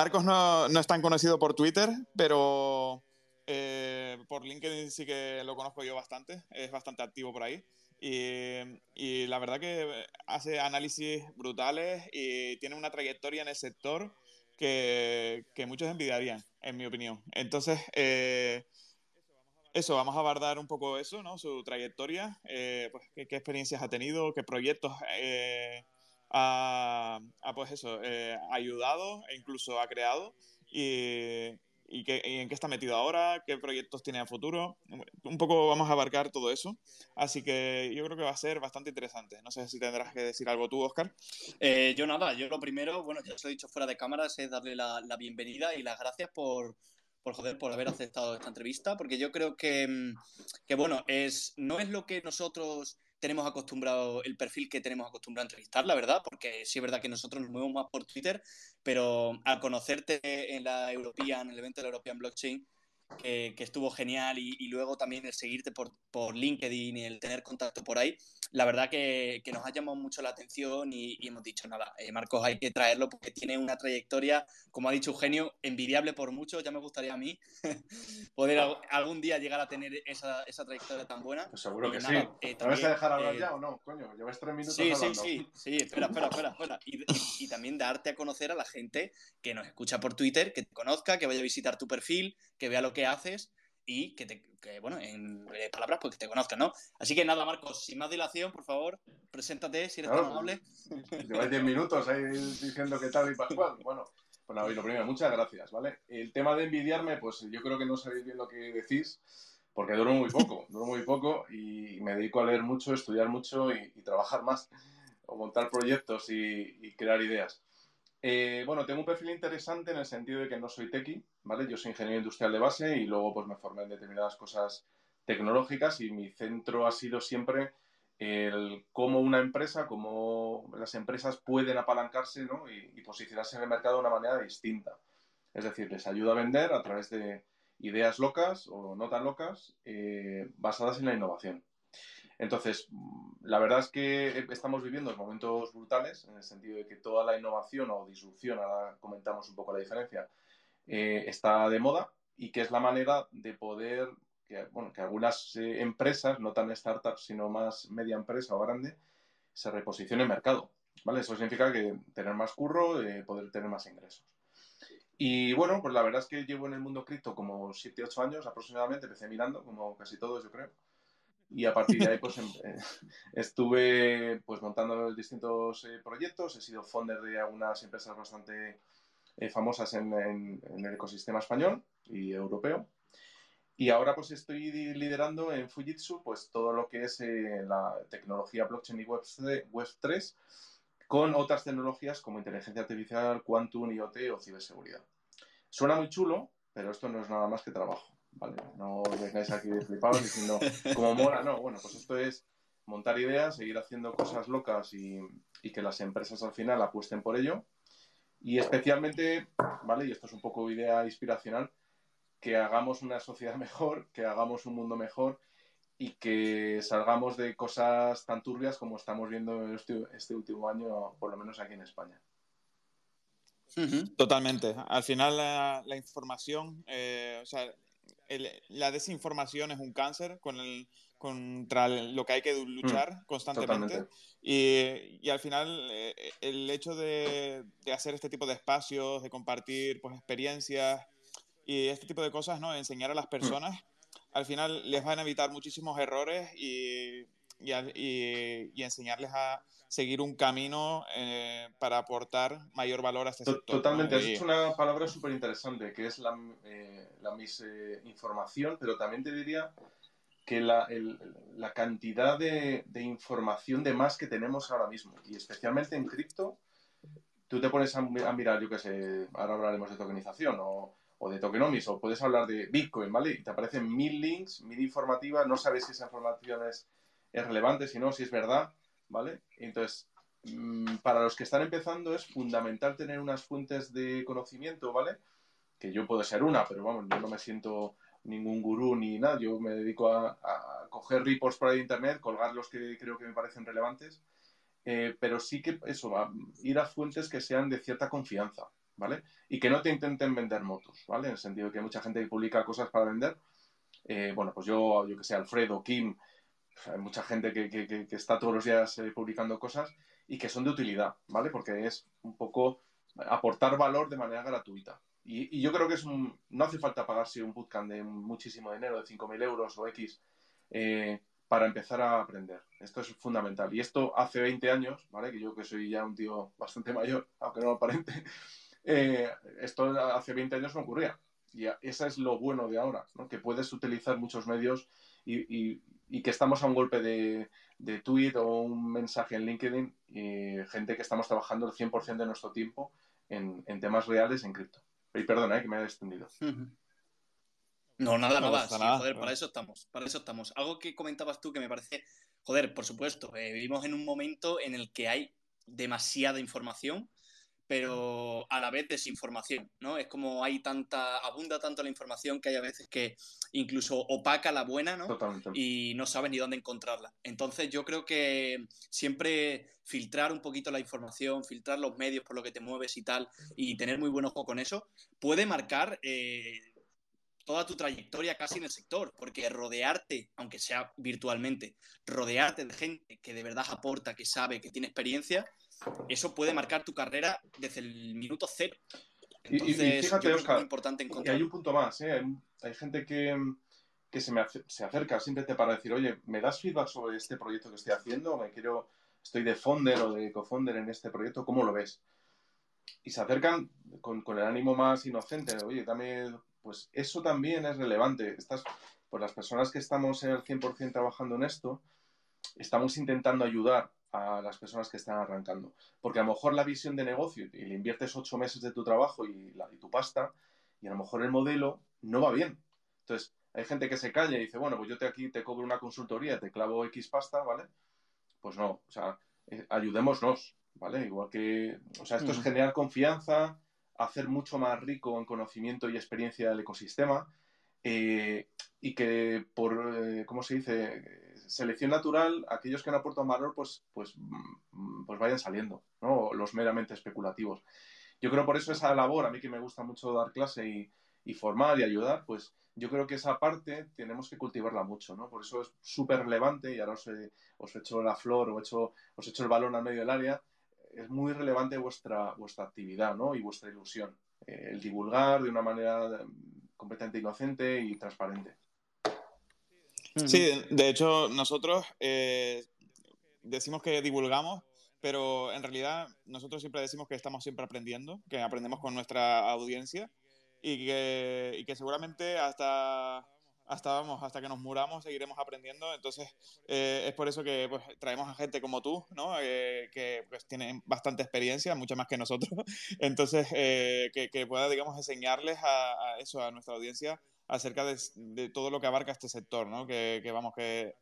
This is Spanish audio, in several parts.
Marcos no, no, es tan conocido por Twitter, pero eh, por LinkedIn sí que lo conozco yo bastante, es bastante activo por ahí. Y, y, la verdad que hace análisis brutales y tiene una trayectoria en el sector que, que muchos envidiarían, en mi opinión. Entonces, eh, eso, vamos a abordar un poco eso, ¿no? Su trayectoria, eh, pues, qué, qué, experiencias ha tenido, qué proyectos eh, ha, ha, pues eso, eh, ayudado e incluso ha creado y, y, qué, y, en qué está metido ahora, qué proyectos tiene a futuro. Un poco vamos a abarcar todo eso. Así que yo creo que va a ser bastante interesante. No sé si tendrás que decir algo tú, Oscar. Eh, yo nada, yo lo primero, bueno, ya os lo he dicho fuera de cámaras, es darle la, la bienvenida y las gracias por, por joder, por haber aceptado esta entrevista, porque yo creo que, que bueno, es, no es lo que nosotros tenemos acostumbrado, el perfil que tenemos acostumbrado a entrevistar, la verdad, porque sí es verdad que nosotros nos movemos más por Twitter, pero al conocerte en la European, en el evento de la European Blockchain, que, que estuvo genial, y, y, luego también el seguirte por, por, LinkedIn y el tener contacto por ahí, la verdad que, que nos ha llamado mucho la atención y, y hemos dicho, nada, eh, Marcos hay que traerlo porque tiene una trayectoria, como ha dicho Eugenio, envidiable por mucho, ya me gustaría a mí poder algún día llegar a tener esa, esa trayectoria tan buena. Pues seguro que nada, sí. Eh, ¿Me vas a dejar hablar eh, ya o no? Coño, llevas tres minutos sí, hablando. Sí, sí, sí, espera, espera, espera. espera. Y, y también darte a conocer a la gente que nos escucha por Twitter, que te conozca, que vaya a visitar tu perfil, que vea lo que haces y que, te, que bueno, en palabras, pues que te conozcan, ¿no? Así que nada, Marcos, sin más dilación, por favor, preséntate, si eres claro, tan amable. Lleváis 10 minutos ahí diciendo qué tal y Pascual. Bueno, pues nada, lo primero, muchas gracias, ¿vale? El tema de envidiarme, pues yo creo que no sabéis bien lo que decís, porque duro muy poco, duro muy poco y me dedico a leer mucho, estudiar mucho y, y trabajar más, o montar proyectos y, y crear ideas. Eh, bueno, tengo un perfil interesante en el sentido de que no soy tequi, ¿vale? Yo soy ingeniero industrial de base y luego pues me formé en determinadas cosas tecnológicas y mi centro ha sido siempre el cómo una empresa, cómo las empresas pueden apalancarse ¿no? y, posicionarse en el mercado de una manera distinta. Es decir, les ayuda a vender a través de ideas locas o no tan locas eh, basadas en la innovación. Entonces, la verdad es que estamos viviendo momentos brutales en el sentido de que toda la innovación o disrupción, ahora comentamos un poco la diferencia, eh, está de moda y que es la manera de poder que, bueno, que algunas eh, empresas, no tan startups, sino más media empresa o grande, se reposicionen en mercado. ¿vale? Eso significa que tener más curro, eh, poder tener más ingresos. Y bueno, pues la verdad es que llevo en el mundo cripto como 7-8 años aproximadamente, empecé mirando, como casi todos yo creo y a partir de ahí pues eh, estuve pues montando distintos eh, proyectos, he sido founder de algunas empresas bastante eh, famosas en, en, en, el ecosistema español y europeo y ahora pues estoy liderando en Fujitsu pues todo lo que es eh, la tecnología blockchain y web, web 3 con otras tecnologías como inteligencia artificial, quantum, IoT o ciberseguridad. Suena muy chulo, pero esto no es nada más que trabajo. ¿Vale? No os vengáis aquí de flipados diciendo, como mola, no, bueno, pues esto es montar ideas, seguir haciendo cosas locas y, y, que las empresas al final apuesten por ello. Y especialmente, ¿vale? Y esto es un poco idea inspiracional, que hagamos una sociedad mejor, que hagamos un mundo mejor y que salgamos de cosas tan turbias como estamos viendo este, este último año, por lo menos aquí en España. Totalmente. Al final la, la información, eh, o sea, el, la desinformación es un cáncer con el, contra lo que hay que luchar mm, constantemente. Y, y, al final, eh, el hecho de, de, hacer este tipo de espacios, de compartir pues, experiencias y este tipo de cosas, ¿no? enseñar a las personas, mm. al final les van a evitar muchísimos errores y, y, y, y enseñarles a seguir un camino eh, para aportar mayor valor a este sector. Totalmente, ¿no? has dicho una palabra súper interesante, que es la, eh, la misinformación, pero también te diría que la, el, la cantidad de, de, información de más que tenemos ahora mismo, y especialmente en cripto, tú te pones a, a mirar, yo qué sé, ahora hablaremos de tokenización o, o de tokenomics, o puedes hablar de Bitcoin, ¿vale? Y te aparecen mil links, mil informativas, no sabes si esa información es es relevante, si no, si es verdad, ¿vale? Entonces, mmm, para los que están empezando es fundamental tener unas fuentes de conocimiento, ¿vale? Que yo puedo ser una, pero vamos, yo no me siento ningún gurú ni nada, yo me dedico a, a coger reports por ahí de internet, colgar los que creo que me parecen relevantes, eh, pero sí que eso, a ir a fuentes que sean de cierta confianza, ¿vale? Y que no te intenten vender motos, ¿vale? En el sentido de que mucha gente publica cosas para vender. Eh, bueno, pues yo, yo que sé, Alfredo, Kim, hay mucha gente que, que, está todos los días eh, publicando cosas y que son de utilidad, ¿vale? Porque es un poco aportar valor de manera gratuita. Y, yo creo que es no hace falta pagarse un bootcamp de muchísimo dinero, de 5.000 euros o X, eh, para empezar a aprender. Esto es fundamental. Y esto hace 20 años, ¿vale? Que yo que soy ya un tío bastante mayor, aunque no aparente, eh, esto hace 20 años no ocurría. Y eso es lo bueno de ahora, ¿no? Que puedes utilizar muchos medios y, y que estamos a un golpe de, de, tweet o un mensaje en LinkedIn y gente que estamos trabajando el 100% de nuestro tiempo en, en, temas reales en cripto. Y perdona, eh, que me haya extendido. Uh -huh. No, nada, no nada. Sí, nada. Joder, para eso estamos. Para eso estamos. Algo que comentabas tú que me parece. Joder, por supuesto, eh, vivimos en un momento en el que hay demasiada información, pero a la vez desinformación, ¿no? Es como hay tanta, abunda tanto la información que hay a veces que incluso opaca la buena, ¿no? Totalmente. Y no sabes ni dónde encontrarla. Entonces yo creo que siempre filtrar un poquito la información, filtrar los medios por lo que te mueves y tal, y tener muy buen ojo con eso, puede marcar eh, toda tu trayectoria casi en el sector, porque rodearte, aunque sea virtualmente, rodearte de gente que de verdad aporta, que sabe, que tiene experiencia, eso puede marcar tu carrera desde el minuto cero. Entonces, y, y fíjate, Oscar, es importante encontrar. hay un punto más, ¿eh? hay, hay, gente que, que se me se acerca simplemente para decir, oye, ¿me das feedback sobre este proyecto que estoy haciendo? Me quiero, estoy de founder o de co-founder en este proyecto, ¿cómo lo ves? Y se acercan con, con el ánimo más inocente, oye, dame pues eso también es relevante. Estas, pues las personas que estamos en el 100% trabajando en esto, estamos intentando ayudar a las personas que están arrancando. Porque a lo mejor la visión de negocio, y le inviertes ocho meses de tu trabajo y, la, y tu pasta, y a lo mejor el modelo no va bien. Entonces, hay gente que se calla y dice, bueno, pues yo te aquí te cobro una consultoría, te clavo X pasta, ¿vale? Pues no, o sea, eh, ayudémonos, ¿vale? Igual que, o sea, esto mm. es generar confianza, hacer mucho más rico en conocimiento y experiencia del ecosistema eh, y que por, eh, ¿cómo se dice? Selección natural, aquellos que no aportan valor, pues, pues, mm, pues vayan saliendo, ¿no? Los meramente especulativos. Yo creo por eso esa labor, a mí que me gusta mucho dar clase y, formar y ayudar, pues yo creo que esa parte tenemos que cultivarla mucho, ¿no? Por eso es súper relevante y ahora os he, os he hecho la flor o he hecho, os he hecho el balón al medio del área, es muy relevante vuestra, vuestra actividad ¿no? y vuestra ilusión. Eh, el divulgar de una manera completamente inocente y transparente. Sí, de hecho, nosotros eh, decimos que divulgamos, pero en realidad nosotros siempre decimos que estamos siempre aprendiendo, que aprendemos con nuestra audiencia y que, y que seguramente hasta hasta vamos, hasta que nos muramos seguiremos aprendiendo. Entonces, eh, es por eso que pues, traemos a gente como tú, ¿no? Eh, que pues, tienen bastante experiencia, mucha más que nosotros. Entonces, eh, que, que, pueda, digamos, enseñarles a, a, eso, a nuestra audiencia, acerca de, de, todo lo que abarca este sector, ¿no? Que, que, vamos, que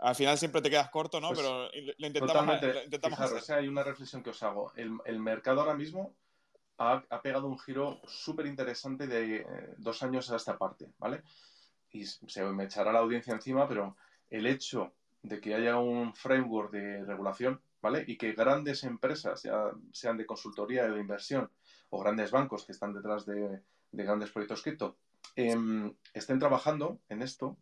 al final siempre te quedas corto, ¿no? Pues, Pero lo intentamos, lo intentamos fijaros, hacer. O sea, hay una reflexión que os hago. El, el mercado ahora mismo ha, ha pegado un giro súper interesante de dos años a esta parte, ¿vale? y se me echará la audiencia encima, pero el hecho de que haya un framework de regulación, ¿vale? Y que grandes empresas, ya sean de consultoría o de inversión, o grandes bancos que están detrás de, de grandes proyectos cripto, eh, estén trabajando en esto,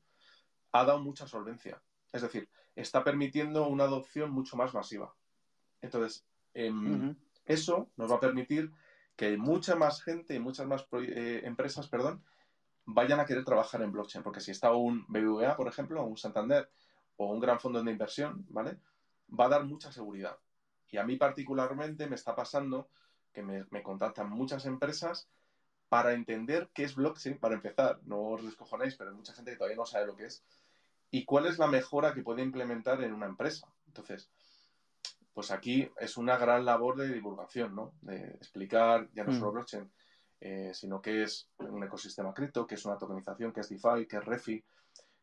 ha dado mucha solvencia. Es decir, está permitiendo una adopción mucho más masiva. Entonces, eh, uh -huh. eso nos va a permitir que mucha más gente y muchas más eh, empresas, perdón, vayan a querer trabajar en blockchain, porque si está un BBVA, por ejemplo, o un Santander, o un gran fondo de inversión, ¿vale? Va a dar mucha seguridad. Y a mí particularmente me está pasando que me, me contactan muchas empresas para entender qué es blockchain, para empezar, no os descojonéis, pero hay mucha gente que todavía no sabe lo que es, y cuál es la mejora que puede implementar en una empresa. Entonces, pues aquí es una gran labor de divulgación, ¿no? De explicar ya no solo blockchain, eh, sino que es un ecosistema cripto, que es una tokenización, que es DeFi, que es ReFi,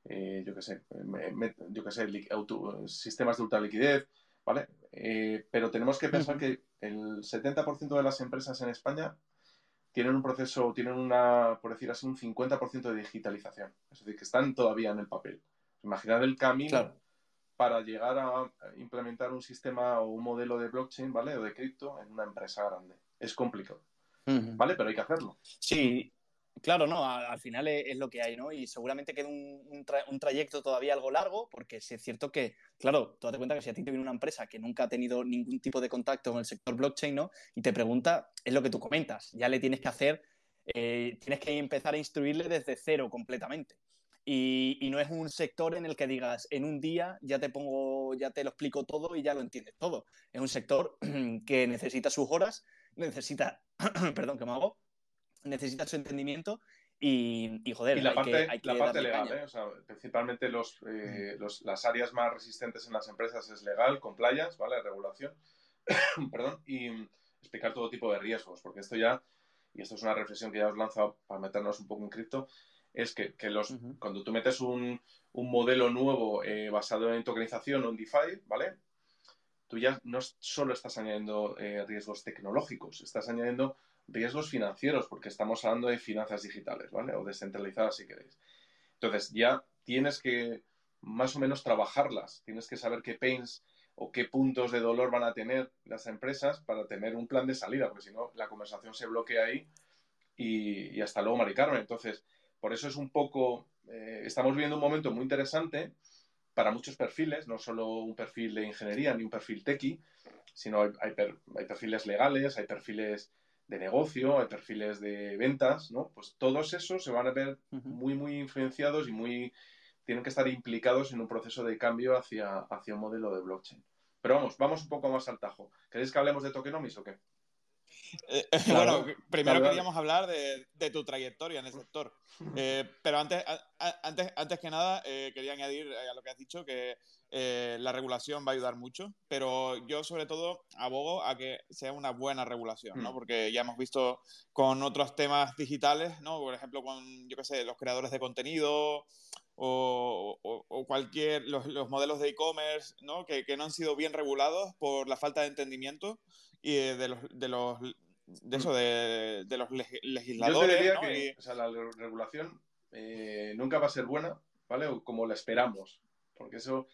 eh, yo qué sé, me, me, yo qué sé, auto, sistemas de ultraliquidez, ¿vale? Eh, pero tenemos que pensar que el 70% de las empresas en España tienen un proceso, tienen una, por decir así, un 50% de digitalización. Es decir, que están todavía en el papel. Imaginad el camino claro. para llegar a implementar un sistema o un modelo de blockchain, ¿vale? O de cripto en una empresa grande. Es complicado. ¿vale? Pero hay que hacerlo. Sí, Claro, no, al, final es, lo que hay, ¿no? Y seguramente queda un, trayecto todavía algo largo, porque sí es cierto que, claro, tú date cuenta que si a ti te viene una empresa que nunca ha tenido ningún tipo de contacto con el sector blockchain, ¿no? Y te pregunta, es lo que tú comentas, ya le tienes que hacer, eh, tienes que empezar a instruirle desde cero completamente. Y, y, no es un sector en el que digas, en un día ya te pongo, ya te lo explico todo y ya lo entiendes todo. Es un sector que necesita sus horas, necesita, perdón, que me hago, necesita su entendimiento y, joder, y la parte, la parte legal, ¿eh? o sea, principalmente los, eh, los, las áreas más resistentes en las empresas es legal, compliance, ¿vale? Regulación, perdón, y explicar todo tipo de riesgos, porque esto ya, y esto es una reflexión que ya os lanzo para meternos un poco en cripto, es que, que los, cuando tú metes un, un modelo nuevo eh, basado en tokenización o en DeFi, ¿vale? Tú ya no solo estás añadiendo riesgos tecnológicos, estás añadiendo riesgos financieros, porque estamos hablando de finanzas digitales, ¿vale? O descentralizadas, si queréis. Entonces, ya tienes que más o menos trabajarlas, tienes que saber qué pains o qué puntos de dolor van a tener las empresas para tener un plan de salida, porque si no, la conversación se bloquea ahí y, hasta luego, Mari Carmen. Entonces, por eso es un poco, eh, estamos viviendo un momento muy interesante para muchos perfiles, no solo un perfil de ingeniería ni un perfil tequi, sino hay, hay perfiles legales, hay perfiles de negocio, hay perfiles de ventas, ¿no? Pues todos esos se van a ver muy, muy influenciados y muy tienen que estar implicados en un proceso de cambio hacia, hacia un modelo de blockchain. Pero vamos, vamos un poco más al tajo. ¿Queréis que hablemos de tokenomics o qué? Eh, bueno, primero queríamos hablar de, tu trayectoria en el sector. Eh, pero antes, antes, antes que nada, eh, quería añadir a lo que has dicho que la regulación va a ayudar mucho, pero yo sobre todo abogo a que sea una buena regulación, ¿no? Mm. Porque ya hemos visto con otros temas digitales, ¿no? Por ejemplo, con, yo qué sé, los creadores de contenido o, cualquier, los, modelos de e-commerce, ¿no? Que, que, no han sido bien regulados por la falta de entendimiento y de los, de los de eso, de, los legisladores. Yo diría que la regulación eh, nunca va a ser buena, ¿vale? como la esperamos, porque eso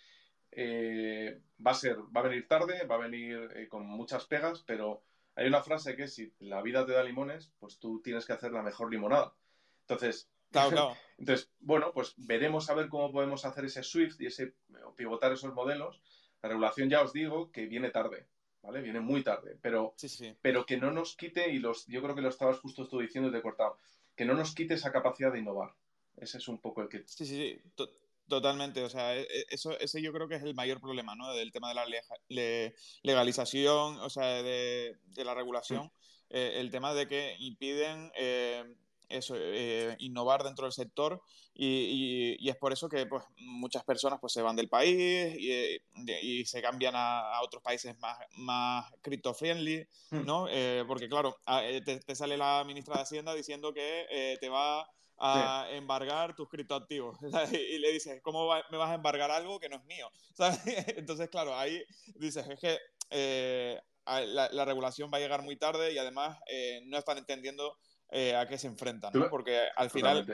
eh, va a ser, va a venir tarde, va a venir eh, con muchas pegas, pero hay una frase que es, si la vida te da limones, pues tú tienes que hacer la mejor limonada. Entonces, entonces, bueno, pues veremos a ver cómo podemos hacer ese Swift y ese pivotar esos modelos. La regulación ya os digo que viene tarde, ¿vale? Viene muy tarde, pero, pero que no nos quite, y los, yo creo que lo estabas justo tú diciendo y te he cortado, que no nos quite esa capacidad de innovar. Ese es un poco el que... Sí, sí, sí, totalmente. O sea, e, e, eso, ese yo creo que es el mayor problema, ¿no? Del tema de la legalización, o sea, de, la regulación. Eh, el tema de que impiden eh, eso, eh, innovar dentro del sector y, es por eso que pues, muchas personas pues, se van del país y, se cambian a, otros países más, más crypto-friendly, hmm. ¿no? Eh, porque claro, eh, te, sale la ministra de Hacienda diciendo que te va a embargar tus criptoactivos. Y, le dices, ¿cómo me vas a embargar algo que no es mío? Entonces, claro, ahí dices, es que la, la, regulación va a llegar muy tarde y además no están entendiendo eh, a qué se enfrentan, Porque al final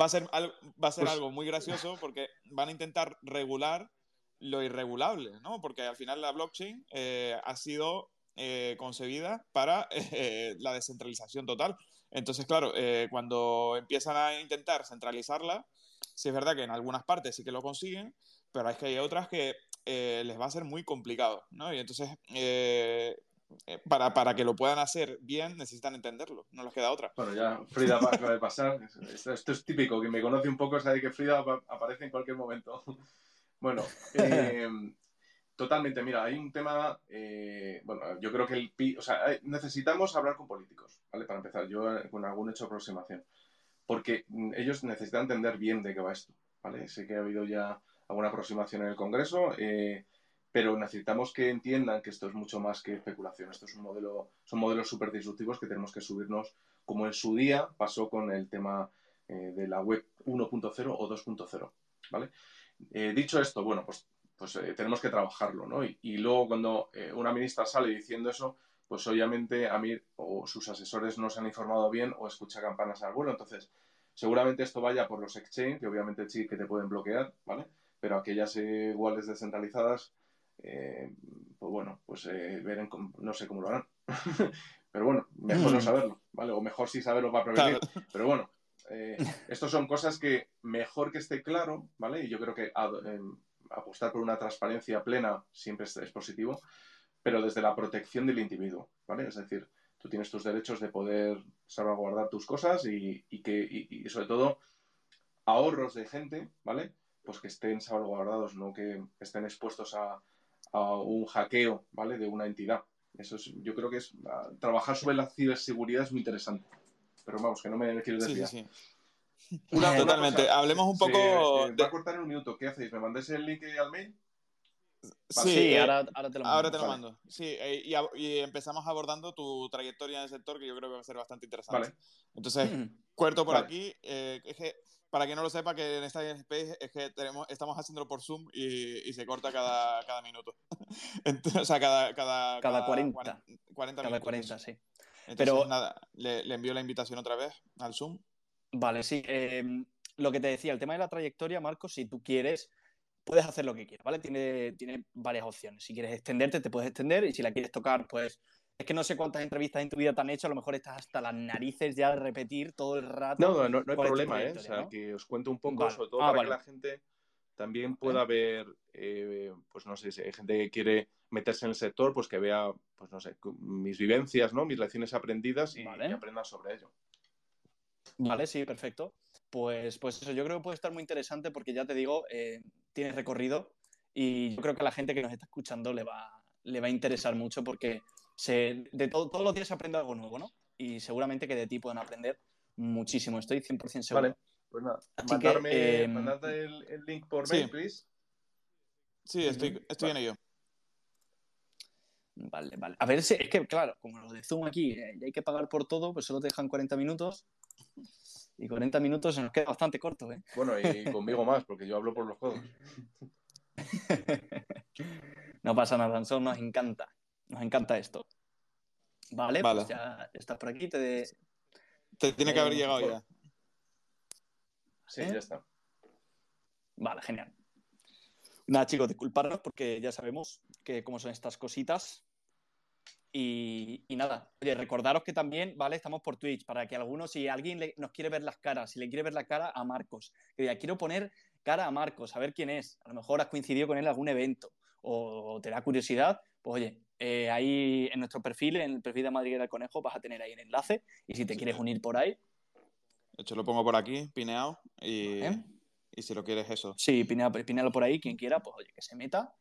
va a ser, va a ser pues algo muy gracioso porque van a intentar regular lo irregulable, ¿no? Porque al final la blockchain eh, ha sido eh, concebida para la descentralización total. Entonces, claro, cuando empiezan a intentar centralizarla, sí es verdad que en algunas partes sí que lo consiguen, pero es que hay otras que les va a ser muy complicado, ¿no? Y entonces eh, para, para, que lo puedan hacer bien, necesitan entenderlo, no les queda otra. Bueno, ya Frida acaba de pasar. Esto, es típico, quien me conoce un poco sabe que Frida aparece en cualquier momento. Bueno, eh, totalmente, mira, hay un tema, eh, bueno, yo creo que el o sea, necesitamos hablar con políticos, ¿vale? Para empezar, yo con algún hecho de aproximación, porque ellos necesitan entender bien de qué va esto, ¿vale? Sé que ha habido ya alguna aproximación en el Congreso, eh, pero necesitamos que entiendan que esto es mucho más que especulación. Esto es un modelo, son modelos súper disruptivos que tenemos que subirnos, como en su día pasó con el tema eh, de la web 1.0 o 2.0. ¿vale? Eh, dicho esto, bueno, pues, pues eh, tenemos que trabajarlo, ¿no? Y, luego cuando una ministra sale diciendo eso, pues obviamente a mí o sus asesores no se han informado bien o escucha campanas al vuelo. Entonces, seguramente esto vaya por los exchange, que obviamente sí que te pueden bloquear, ¿vale? Pero aquellas iguales descentralizadas eh, pues bueno, pues eh, no sé cómo lo harán. Pero bueno, mejor no saberlo, ¿vale? O mejor sí saberlo para prevenir. Pero bueno, eh, estos son cosas que mejor que esté claro, ¿vale? Y yo creo que em, apostar por una transparencia plena siempre es, positivo, pero desde la protección del individuo, ¿vale? Es decir, tú tienes tus derechos de poder salvaguardar tus cosas y, que, y, sobre todo, ahorros de gente, ¿vale? Pues que estén salvaguardados, no que estén expuestos a, a un hackeo, ¿vale? De una entidad. Eso es, yo creo que es ah, trabajar sobre la ciberseguridad es muy interesante. Pero vamos, que no me quiero decir. Sí, sí, Totalmente. Hablemos un poco. Va a cortar en un minuto. ¿Qué hacéis? ¿Me mandáis el link al mail? Sí, ahora, ahora, te lo mando. Ahora te lo mando. Sí, eh, y, empezamos abordando tu trayectoria en el sector, que yo creo que va a ser bastante interesante. Vale. Entonces, mm. cuarto por aquí. Eh, es que para quien no lo sepa, que en esta Space es que tenemos, estamos haciéndolo por Zoom y, se corta cada, cada minuto. o sea, cada, cada, cada 40. 40, cada 40, sí. Entonces, Pero nada, le, envío la invitación otra vez al Zoom. Vale, sí. Em, lo que te decía, el tema de la trayectoria, Marcos, si tú quieres, puedes hacer lo que quieras, ¿vale? Tiene, tiene varias opciones. Si quieres extenderte, te puedes extender y si la quieres tocar, pues es que no sé cuántas entrevistas en tu vida te han hecho, a lo mejor estás hasta las narices ya de repetir todo el rato. No, no, no, hay problema, ¿eh? O sea, que os cuento un poco, sobre todo ah, para que la gente también pueda ver, eh, pues no sé, si hay gente que quiere meterse en el sector, pues que vea, pues no sé, mis vivencias, ¿no? Mis lecciones aprendidas y, aprenda sobre ello. Vale, sí, perfecto. Pues, pues eso, yo creo que puede estar muy interesante porque ya te digo, eh, tiene recorrido y yo creo que a la gente que nos está escuchando le va, le va a interesar mucho porque de todos los días se aprende algo nuevo, ¿no? Y seguramente que de ti pueden aprender muchísimo. Estoy 100% seguro. Vale, pues nada. mandarme, em, el, link por mail, please. Sí, estoy, estoy en ello. Vale, vale. A ver, si, es que, claro, como lo de Zoom aquí, eh, hay que pagar por todo, pues solo te dejan 40 minutos. Y 40 minutos se nos queda bastante corto, ¿eh? Bueno, y conmigo más, porque yo hablo por los juegos. no pasa nada, eso nos encanta. Nos encanta esto. Vale, pues ya estás por aquí. Te, te tiene que haber llegado ya. Sí, ¿Eh? ya está. Vale, genial. Nada, chicos, disculparnos porque ya sabemos que cómo son estas cositas. Y, nada, oye, recordaros que también, ¿vale? Estamos por Twitch para que algunos, si alguien nos quiere ver las caras, si le quiere ver la cara a Marcos, que ya quiero poner cara a Marcos, a ver quién es. A lo mejor has coincidido con él en algún evento o te da curiosidad, pues oye, eh, ahí en nuestro perfil, en el perfil de Madrid del Conejo, vas a tener ahí el enlace y si te quieres unir por ahí. De hecho, lo pongo por aquí, pineado, y, y si lo quieres eso. Sí, pinealo, por ahí, quien quiera, pues oye, que se meta,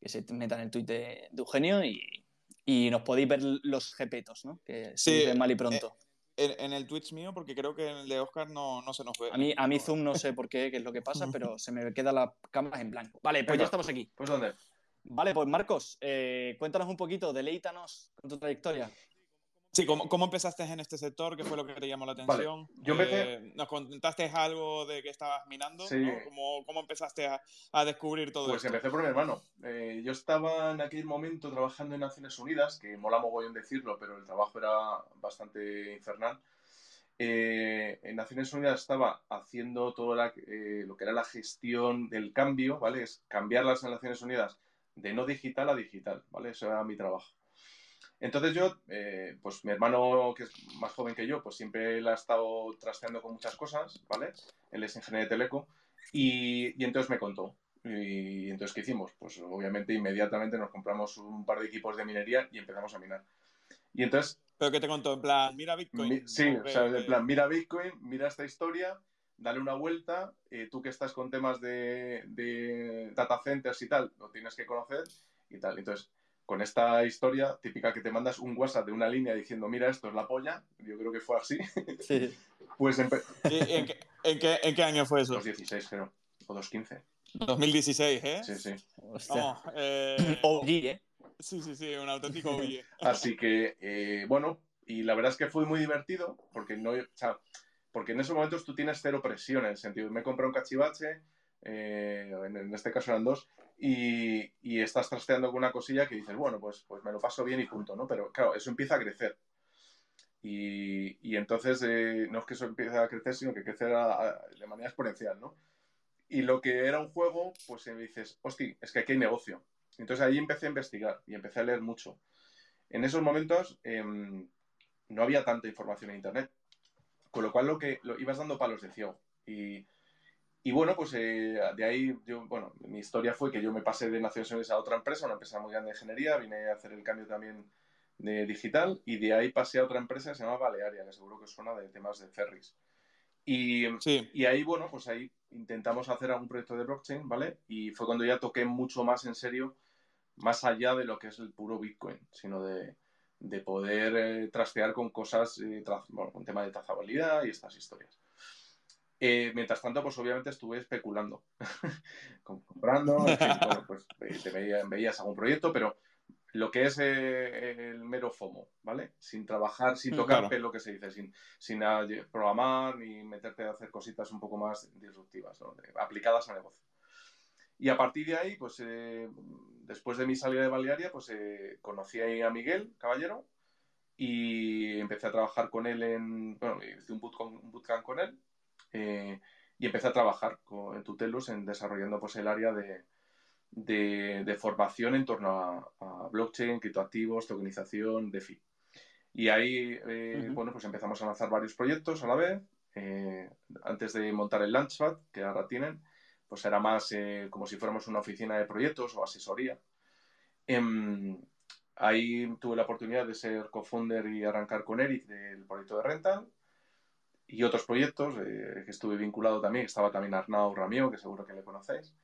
que se meta en el tuit de, Eugenio y, y, nos podéis ver los jepetos, ¿no? Que sí, se mal y pronto. Eh, en, el Twitch mío, porque creo que en el de Oscar no, no se nos ve. A mí, a mí Zoom no sé por qué, qué es lo que pasa, pero se me queda la cámara en blanco. Vale, pues ya estamos aquí. Pues ¿dónde? Vale, pues Marcos, eh, cuéntanos un poquito, deleítanos con tu trayectoria. Sí, ¿cómo, ¿cómo, empezaste en este sector? ¿Qué fue lo que te llamó la atención? Yo empecé... Eh, ¿Nos contaste algo de que estabas minando? Sí. ¿Cómo, ¿Cómo, empezaste a, a, descubrir todo pues esto? Pues empecé por mi hermano. Eh, yo estaba en aquel momento trabajando en Naciones Unidas, que mola mogollón decirlo, pero el trabajo era bastante infernal. en Naciones Unidas estaba haciendo todo lo que era la gestión del cambio, ¿vale? Es cambiar las Naciones Unidas de no digital a digital, ¿vale? Eso era mi trabajo. Entonces yo, eh, pues mi hermano, que es más joven que yo, pues siempre le ha estado trasteando con muchas cosas, ¿vale? Él es ingeniero de teleco y, entonces me contó. Y, entonces, ¿qué hicimos? Pues obviamente inmediatamente nos compramos un par de equipos de minería y empezamos a minar. Y entonces... ¿Pero qué te contó? En plan, mira Bitcoin. sí, o sea, en plan, mira Bitcoin, mira esta historia, dale una vuelta, eh, tú que estás con temas de, data centers y tal, lo tienes que conocer y tal. Entonces, con esta historia típica que te mandas un WhatsApp de una línea diciendo, mira, esto es la polla, yo creo que fue así. Sí. pues en, qué, en, qué, ¿En, qué, año fue eso? 2016, creo, o 2015. 2016, ¿eh? Sí, sí. Vamos, eh... OG, ¿eh? Sí, sí, sí, un auténtico OG. Así que, eh, bueno, y la verdad es que fue muy divertido, porque no, o sea, porque en esos momentos tú tienes cero presión, en el sentido, me he comprado un cachivache, eh, en, este caso eran dos, y, estás trasteando con una cosilla que dices, bueno, pues, pues me lo paso bien y punto, ¿no? Pero claro, eso empieza a crecer. Y, entonces eh, no es que eso empiece a crecer, sino que crece de manera exponencial, ¿no? Y lo que era un juego, pues me dices, hostia, es que aquí hay negocio. Entonces ahí empecé a investigar y empecé a leer mucho. En esos momentos, em, no había tanta información en Internet. Con lo cual lo que lo, ibas dando palos de ciego. Y, y bueno, pues eh, de ahí, yo, bueno, mi historia fue que yo me pasé de Naciones Unidas a otra empresa, una empresa muy grande de ingeniería, vine a hacer el cambio también de digital y de ahí pasé a otra empresa que se llama Balearia, que seguro que suena de temas de ferries. Y, y ahí, bueno, pues ahí intentamos hacer algún proyecto de blockchain, ¿vale? Y fue cuando ya toqué mucho más en serio, más allá de lo que es el puro Bitcoin, sino de, de poder eh, trastear con cosas, eh, bueno, con tema de trazabilidad y estas historias. Eh, mientras tanto, pues obviamente estuve especulando, comprando, pues te veías algún proyecto, pero lo que es eh, el mero FOMO, ¿vale? Sin trabajar, sin mm, tocar pelo, que se dice, sin, sin programar ni meterte a hacer cositas un poco más disruptivas, ¿no? aplicadas a negocio. Y a partir de ahí, pues eh, después de mi salida de Balearia, pues eh, conocí a Miguel Caballero y empecé a trabajar con él en, bueno, hice un bootcamp, un bootcamp con él y empecé a trabajar con, en Tutelus en desarrollando pues el área de, de, formación en torno a, blockchain, criptoactivos, tokenización, DeFi. Y ahí, eh, bueno, pues empezamos a lanzar varios proyectos a la vez. Eh, antes de montar el Launchpad, que ahora tienen, pues era más eh, como si fuéramos una oficina de proyectos o asesoría. Em, ahí tuve la oportunidad de ser co-founder y arrancar con Eric del proyecto de Rental y otros proyectos que estuve vinculado también, estaba también Arnau Ramio, que seguro que le conocéis.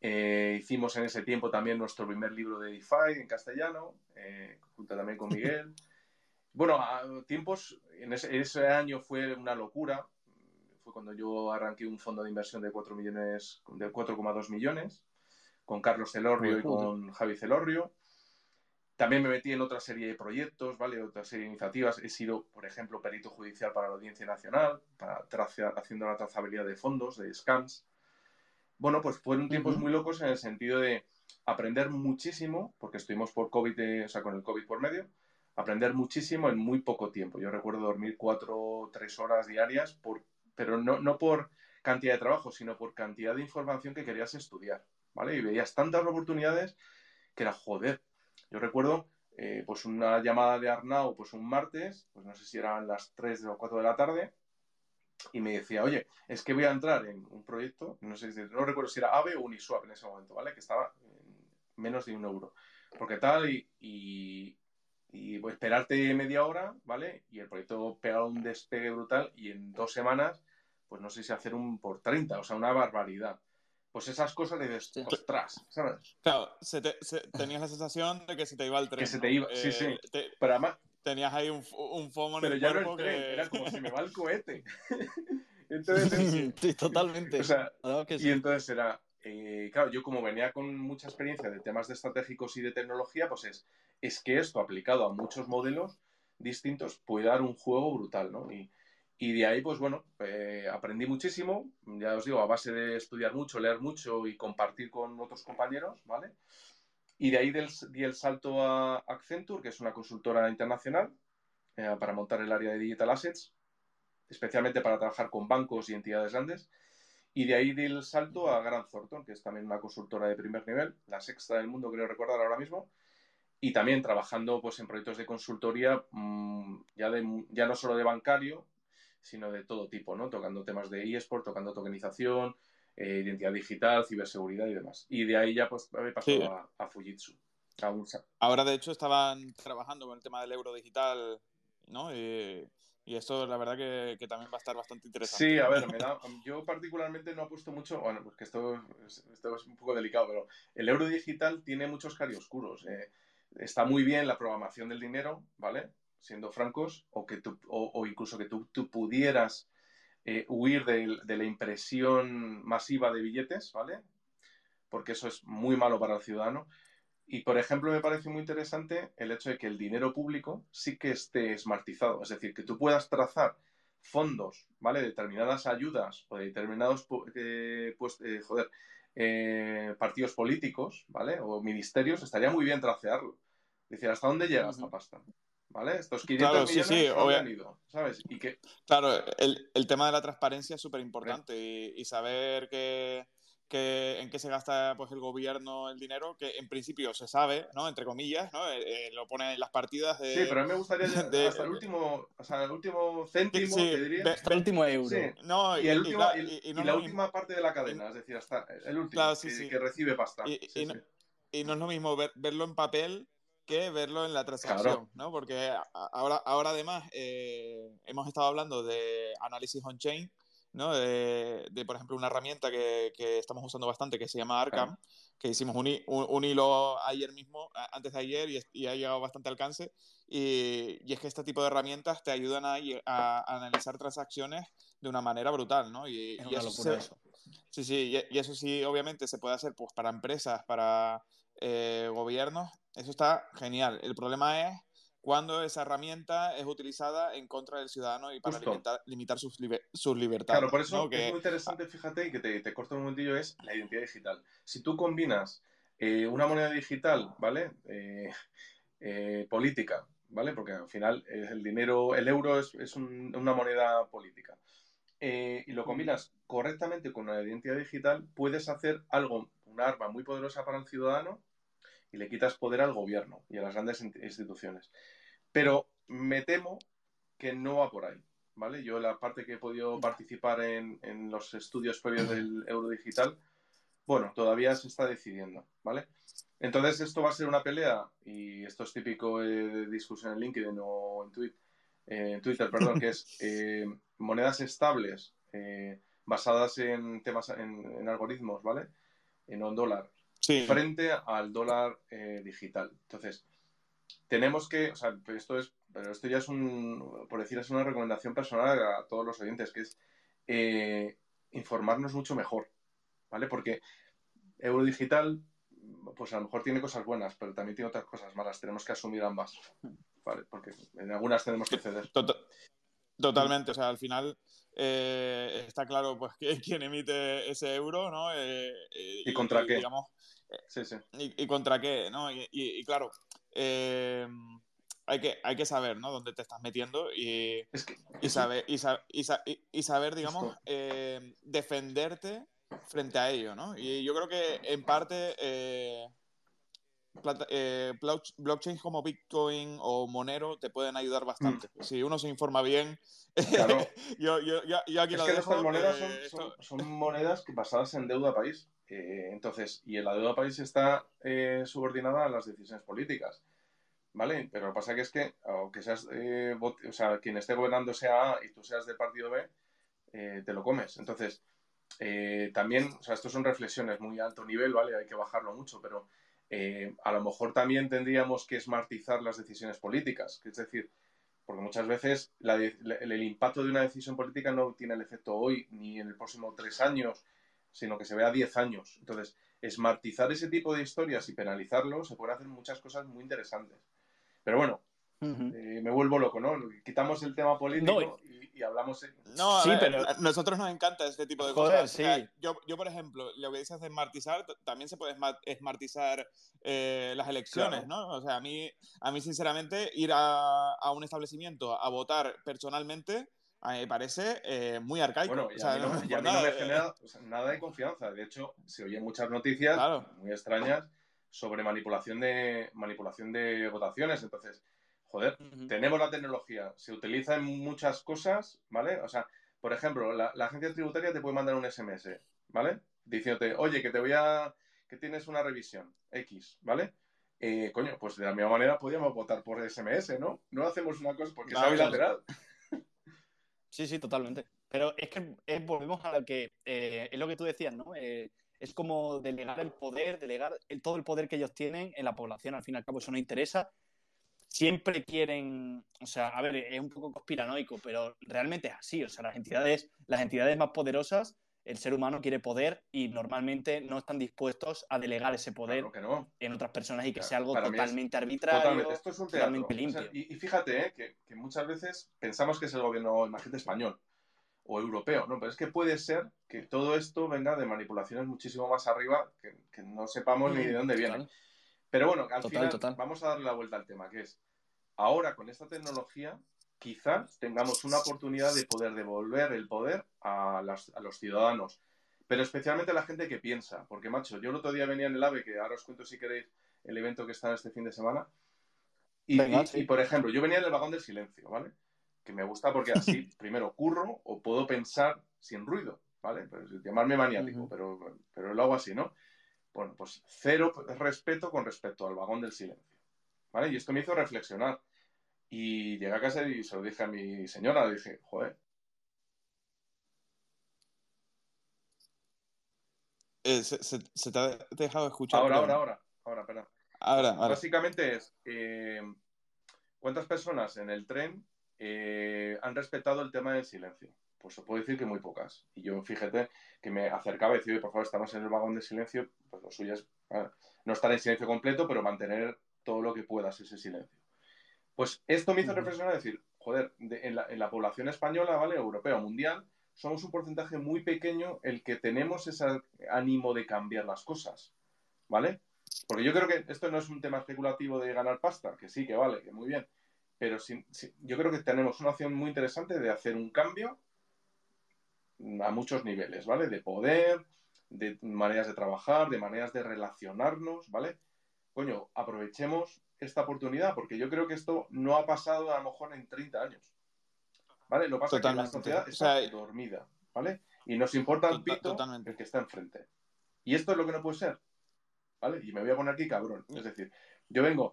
Eh, hicimos en ese tiempo también nuestro primer libro de DeFi en castellano, eh, junto también con Miguel. Bueno, a tiempos, en ese, año fue una locura. Fue cuando yo arranqué un fondo de inversión de 4 millones, de 4,2 millones, con Carlos Celorrio y con Javi Celorrio. También me metí en otra serie de proyectos, ¿vale? Otra serie de iniciativas. He sido, por ejemplo, perito judicial para la Audiencia Nacional, para haciendo la trazabilidad de fondos, de scams. Bueno, pues fueron tiempos muy locos en el sentido de aprender muchísimo, porque estuvimos por COVID, eh, o sea, con el COVID por medio, aprender muchísimo en muy poco tiempo. Yo recuerdo dormir cuatro o tres horas diarias, por, pero no, no por cantidad de trabajo, sino por cantidad de información que querías estudiar, ¿vale? Y veías tantas oportunidades que era joder. Yo recuerdo, eh, pues una llamada de Arnau, pues un martes, pues no sé si eran las 3 o 4 de la tarde, y me decía, oye, es que voy a entrar en un proyecto, no sé, no recuerdo si era AVE o Uniswap en ese momento, ¿vale? Que estaba en menos de un euro. Porque tal, y, y, y a esperarte media hora, ¿vale? Y el proyecto pega un despegue brutal y en dos semanas, pues no sé si hacer un por 30, o sea, una barbaridad. Pues esas cosas le dices, ostras, ¿sabes? Claro, tenías la sensación de que se te iba el tren. Que se te iba, sí, sí. Eh, Pero además, tenías ahí un, un FOMO en Pero el ya cuerpo no el que... era como si me va el cohete. entonces, sí, totalmente. O sea, Y entonces era, eh, claro, yo como venía con mucha experiencia de temas de estratégicos y de tecnología, pues es, es que esto aplicado a muchos modelos distintos puede dar un juego brutal, ¿no? Y, y de ahí, pues bueno, eh, aprendí muchísimo, ya os digo, a base de estudiar mucho, leer mucho y compartir con otros compañeros, ¿vale? Y de ahí di el salto a Accenture, que es una consultora internacional eh, para montar el área de Digital Assets, especialmente para trabajar con bancos y entidades grandes. Y de ahí di el salto a Grant Thornton, que es también una consultora de primer nivel, la sexta del mundo, creo recordar ahora mismo. Y también trabajando pues, en proyectos de consultoría, mm, ya, de, ya no solo de bancario, sino de todo tipo, ¿no? Tocando temas de eSport, tocando tokenización, eh, identidad digital, ciberseguridad y demás. Y de ahí ya pues me pasado a, Fujitsu. Ahora, de hecho, estaban trabajando con el tema del euro digital, ¿no? Y, esto, la verdad, que, también va a estar bastante interesante. Sí, a ver, me da, yo particularmente no apuesto mucho, bueno, porque esto, esto es un poco delicado, pero el euro digital tiene muchos carioscuros. Eh, está muy bien la programación del dinero, ¿vale? Siendo francos, o, que tú, o, incluso que tú, tú pudieras eh, huir de, la impresión masiva de billetes, ¿vale? Porque eso es muy malo para el ciudadano. Y, por ejemplo, me parece muy interesante el hecho de que el dinero público sí que esté smartizado, es decir, que tú puedas trazar fondos, ¿vale? Determinadas ayudas o de determinados, eh, pues, eh, joder, partidos políticos, ¿vale? O ministerios, estaría muy bien tracearlo. Decir, ¿hasta dónde llega esta pasta? ¿Vale? Estos 500 claro, millones sí, sí, han ido, ¿sabes? Y que... Claro, el, el tema de la transparencia es súper importante y, y, saber que, que, en qué se gasta pues, el gobierno el dinero, que en principio se sabe, ¿no? Entre comillas, ¿no? Eh, eh, lo pone en las partidas de... Sí, pero a mí me gustaría de, hasta el último, o sea, el último céntimo, te diría. hasta el último euro. Sí. No, y, el último, y, la última parte de la cadena, es decir, hasta el último, claro, que, que, recibe pasta. Y, no, no, es lo mismo verlo en papel que verlo en la transacción, ¿no? Porque ahora, ahora además eh, hemos estado hablando de análisis on-chain, ¿no? De, por ejemplo, una herramienta que, que, estamos usando bastante que se llama Arkham, que hicimos un, un, hilo ayer mismo, antes de ayer, y, ha llegado bastante alcance. Y, y, es que este tipo de herramientas te ayudan a, a, analizar transacciones de una manera brutal, ¿no? Y, es una eso, locura eso. Sí, sí, y, eso sí, obviamente se puede hacer pues, para empresas, para eh, gobiernos, eso está genial. El problema es cuando esa herramienta es utilizada en contra del ciudadano y para limitar, limitar, sus, sus libertades. Claro, por eso es muy interesante, fíjate, y que te, te corto un momentillo, es la identidad digital. Si tú combinas eh, una moneda digital, ¿vale? Eh, eh, política, ¿vale? Porque al final el dinero, el euro es, es un, una moneda política. y lo combinas correctamente con una identidad digital, puedes hacer algo, un arma muy poderosa para el ciudadano y le quitas poder al gobierno y a las grandes instituciones. Pero me temo que no va por ahí, ¿vale? Yo la parte que he podido participar en, en los estudios previos del euro digital, bueno, todavía se está decidiendo, ¿vale? Entonces esto va a ser una pelea y esto es típico de discusión en LinkedIn o en, Twitter, en Twitter, perdón, que es eh, monedas estables eh, basadas en temas, en, en algoritmos, ¿vale? En un dólar frente al dólar eh, digital. Entonces, tenemos que, o sea, esto es, pero esto ya es un, por decir, es una recomendación personal a todos los oyentes, que es eh, informarnos mucho mejor, ¿vale? Porque euro digital, pues a lo mejor tiene cosas buenas, pero también tiene otras cosas malas. Tenemos que asumir ambas, ¿vale? Porque en algunas tenemos que ceder. Totalmente, o sea, al final eh, está claro pues quién emite ese euro, ¿no? ¿Y, contra qué? Digamos, Sí, sí. ¿Y, contra qué? ¿no? Y, claro, eh, hay, que, hay que saber ¿no? dónde te estás metiendo y, y, saber, y, y, saber, digamos, eh, defenderte frente a ello. ¿no? Y yo creo que en parte eh, eh, blockchains como Bitcoin o Monero te pueden ayudar bastante. Mm. Si uno se informa bien, claro. yo, yo, yo, aquí es lo que dejo, monedas son, son, monedas basadas en deuda país. Eh, entonces, y la deuda país está eh, subordinada a las decisiones políticas. ¿Vale? Pero lo que pasa es que, aunque seas, eh, o sea, quien esté gobernando sea A y tú seas del partido B, te lo comes. Entonces, también, o sea, esto son reflexiones muy alto nivel, ¿vale? Hay que bajarlo mucho, pero a lo mejor también tendríamos que esmartizar las decisiones políticas. Es decir, porque muchas veces el impacto de una decisión política no tiene el efecto hoy ni en el próximo tres años sino que se vea 10 años. Entonces, esmartizar ese tipo de historias y penalizarlo, se pueden hacer muchas cosas muy interesantes. Pero bueno, eh, me vuelvo loco, ¿no? Quitamos el tema político y, hablamos... No, sí, pero a nosotros nos encanta este tipo de cosas. Sí. yo, yo, por ejemplo, lo que dices de esmartizar, también se puede esmartizar eh, las elecciones, ¿no? O sea, a mí, a mí sinceramente, ir a, a un establecimiento a votar personalmente me parece eh, muy arcaico. Bueno, y a mí no, me eh, genera nada de confianza. De hecho, se oyen muchas noticias muy extrañas sobre manipulación de, manipulación de votaciones. Entonces, joder, tenemos la tecnología, se utiliza en muchas cosas, ¿vale? O sea, por ejemplo, la, agencia tributaria te puede mandar un SMS, ¿vale? Diciéndote, oye, que te voy a. que tienes una revisión X, ¿vale? Eh, coño, pues de la misma manera podríamos votar por SMS, ¿no? No hacemos una cosa porque es bilateral. Sí, sí, totalmente. Pero es que volvemos a lo que eh, es lo que tú decías, ¿no? Eh, es como delegar el poder, delegar todo el poder que ellos tienen en la población. Al fin y al cabo, eso no interesa. Siempre quieren, o sea, a ver, es un poco conspiranoico, pero realmente es así. O sea, las entidades, las entidades más poderosas, el ser humano quiere poder y normalmente no están dispuestos a delegar ese poder en otras personas y que sea algo totalmente arbitrario, totalmente. Esto es un totalmente limpio. y, fíjate, ¿eh? que, muchas veces pensamos que es el gobierno, imagínate, español o europeo, ¿no? Pero es que puede ser que todo esto venga de manipulaciones muchísimo más arriba que, no sepamos ni de dónde vienen. Pero bueno, al final vamos a darle la vuelta al tema, que es ahora con esta tecnología quizás tengamos una oportunidad de poder devolver el poder a, los ciudadanos. pero especialmente la gente que piensa, porque macho, yo el otro día venía en el AVE, que ahora os cuento si queréis el evento que está este fin de semana, y, y, por ejemplo, yo venía en el vagón del silencio, ¿vale? Que me gusta porque así, primero, curro o puedo pensar sin ruido, ¿vale? Pues, llamarme maniático, pero, pero lo hago así, ¿no? Bueno, pues cero respeto con respecto al vagón del silencio, ¿vale? Y esto me hizo reflexionar. Y llegué a casa y se lo dije a mi señora, le dije, joder. Eh, se, te ha dejado escuchar. Ahora, ahora, ahora, ahora, espera. Ahora, Básicamente es, eh, ¿cuántas personas en el tren eh, han respetado el tema del silencio? Pues se puede decir que muy pocas. Y yo, fíjate, que me acercaba y decía, por favor, estamos en el vagón de silencio, pues lo suyo es no estar en silencio completo, pero mantener todo lo que puedas ese silencio. Pues esto me hizo reflexionar y decir, joder, en, la, población española, ¿vale? Europea o mundial, somos un porcentaje muy pequeño el que tenemos ese ánimo de cambiar las cosas, ¿vale? Porque yo creo que esto no es un tema especulativo de ganar pasta, que sí, que vale, que muy bien, pero yo creo que tenemos una opción muy interesante de hacer un cambio a muchos niveles, ¿vale? De poder, de maneras de trabajar, de maneras de relacionarnos, ¿vale? Coño, aprovechemos esta oportunidad, porque yo creo que esto no ha pasado a lo mejor en 30 años. ¿Vale? Lo pasa es que la sociedad está dormida, ¿vale? Y nos importa el pito el que está enfrente. Y esto es lo que no puede ser. ¿Vale? Y me voy a poner aquí cabrón. Es decir, yo vengo,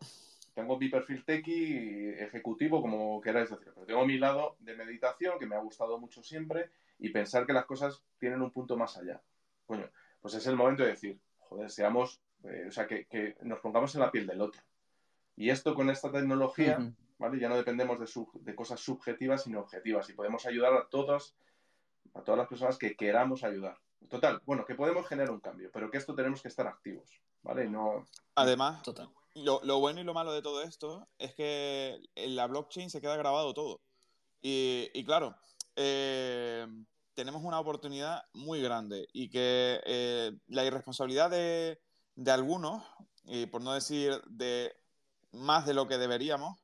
tengo mi perfil tequi ejecutivo, como queráis decir, pero tengo mi lado de meditación que me ha gustado mucho siempre y pensar que las cosas tienen un punto más allá. Coño, pues es el momento de decir, joder, seamos, eh, o sea, que, que, nos pongamos en la piel del otro. Y esto con esta tecnología, ¿vale? Ya no dependemos de, de, cosas subjetivas, sino objetivas. Y podemos ayudar a todas, a todas las personas que queramos ayudar. Total, bueno, que podemos generar un cambio, pero que esto tenemos que estar activos, ¿vale? No... Además, Total. Lo, lo, bueno y lo malo de todo esto es que en la blockchain se queda grabado todo. Y, y claro, eh, tenemos una oportunidad muy grande y que eh, la irresponsabilidad de, de, algunos, y por no decir de más de lo que deberíamos,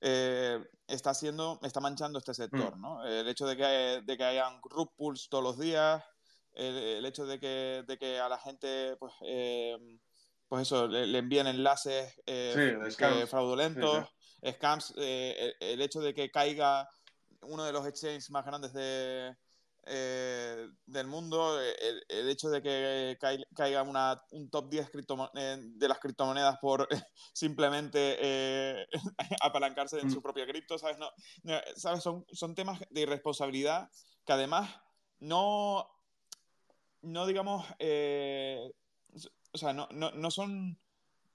eh, está haciendo, está manchando este sector, mm. ¿no? El hecho de que, de que hayan group pools todos los días, el, hecho de que, de que, a la gente, pues, eh, pues eso, le, envíen enlaces eh, fraudulentos, scams, el, hecho de que caiga uno de los exchanges más grandes de, eh, del mundo, eh, el, hecho de que caiga una, un top 10 eh, de las criptomonedas por simplemente apalancarse en su mm. propia cripto, ¿sabes? No, ¿sabes? Son, son temas de irresponsabilidad que además no, no digamos, o sea, no, no, no son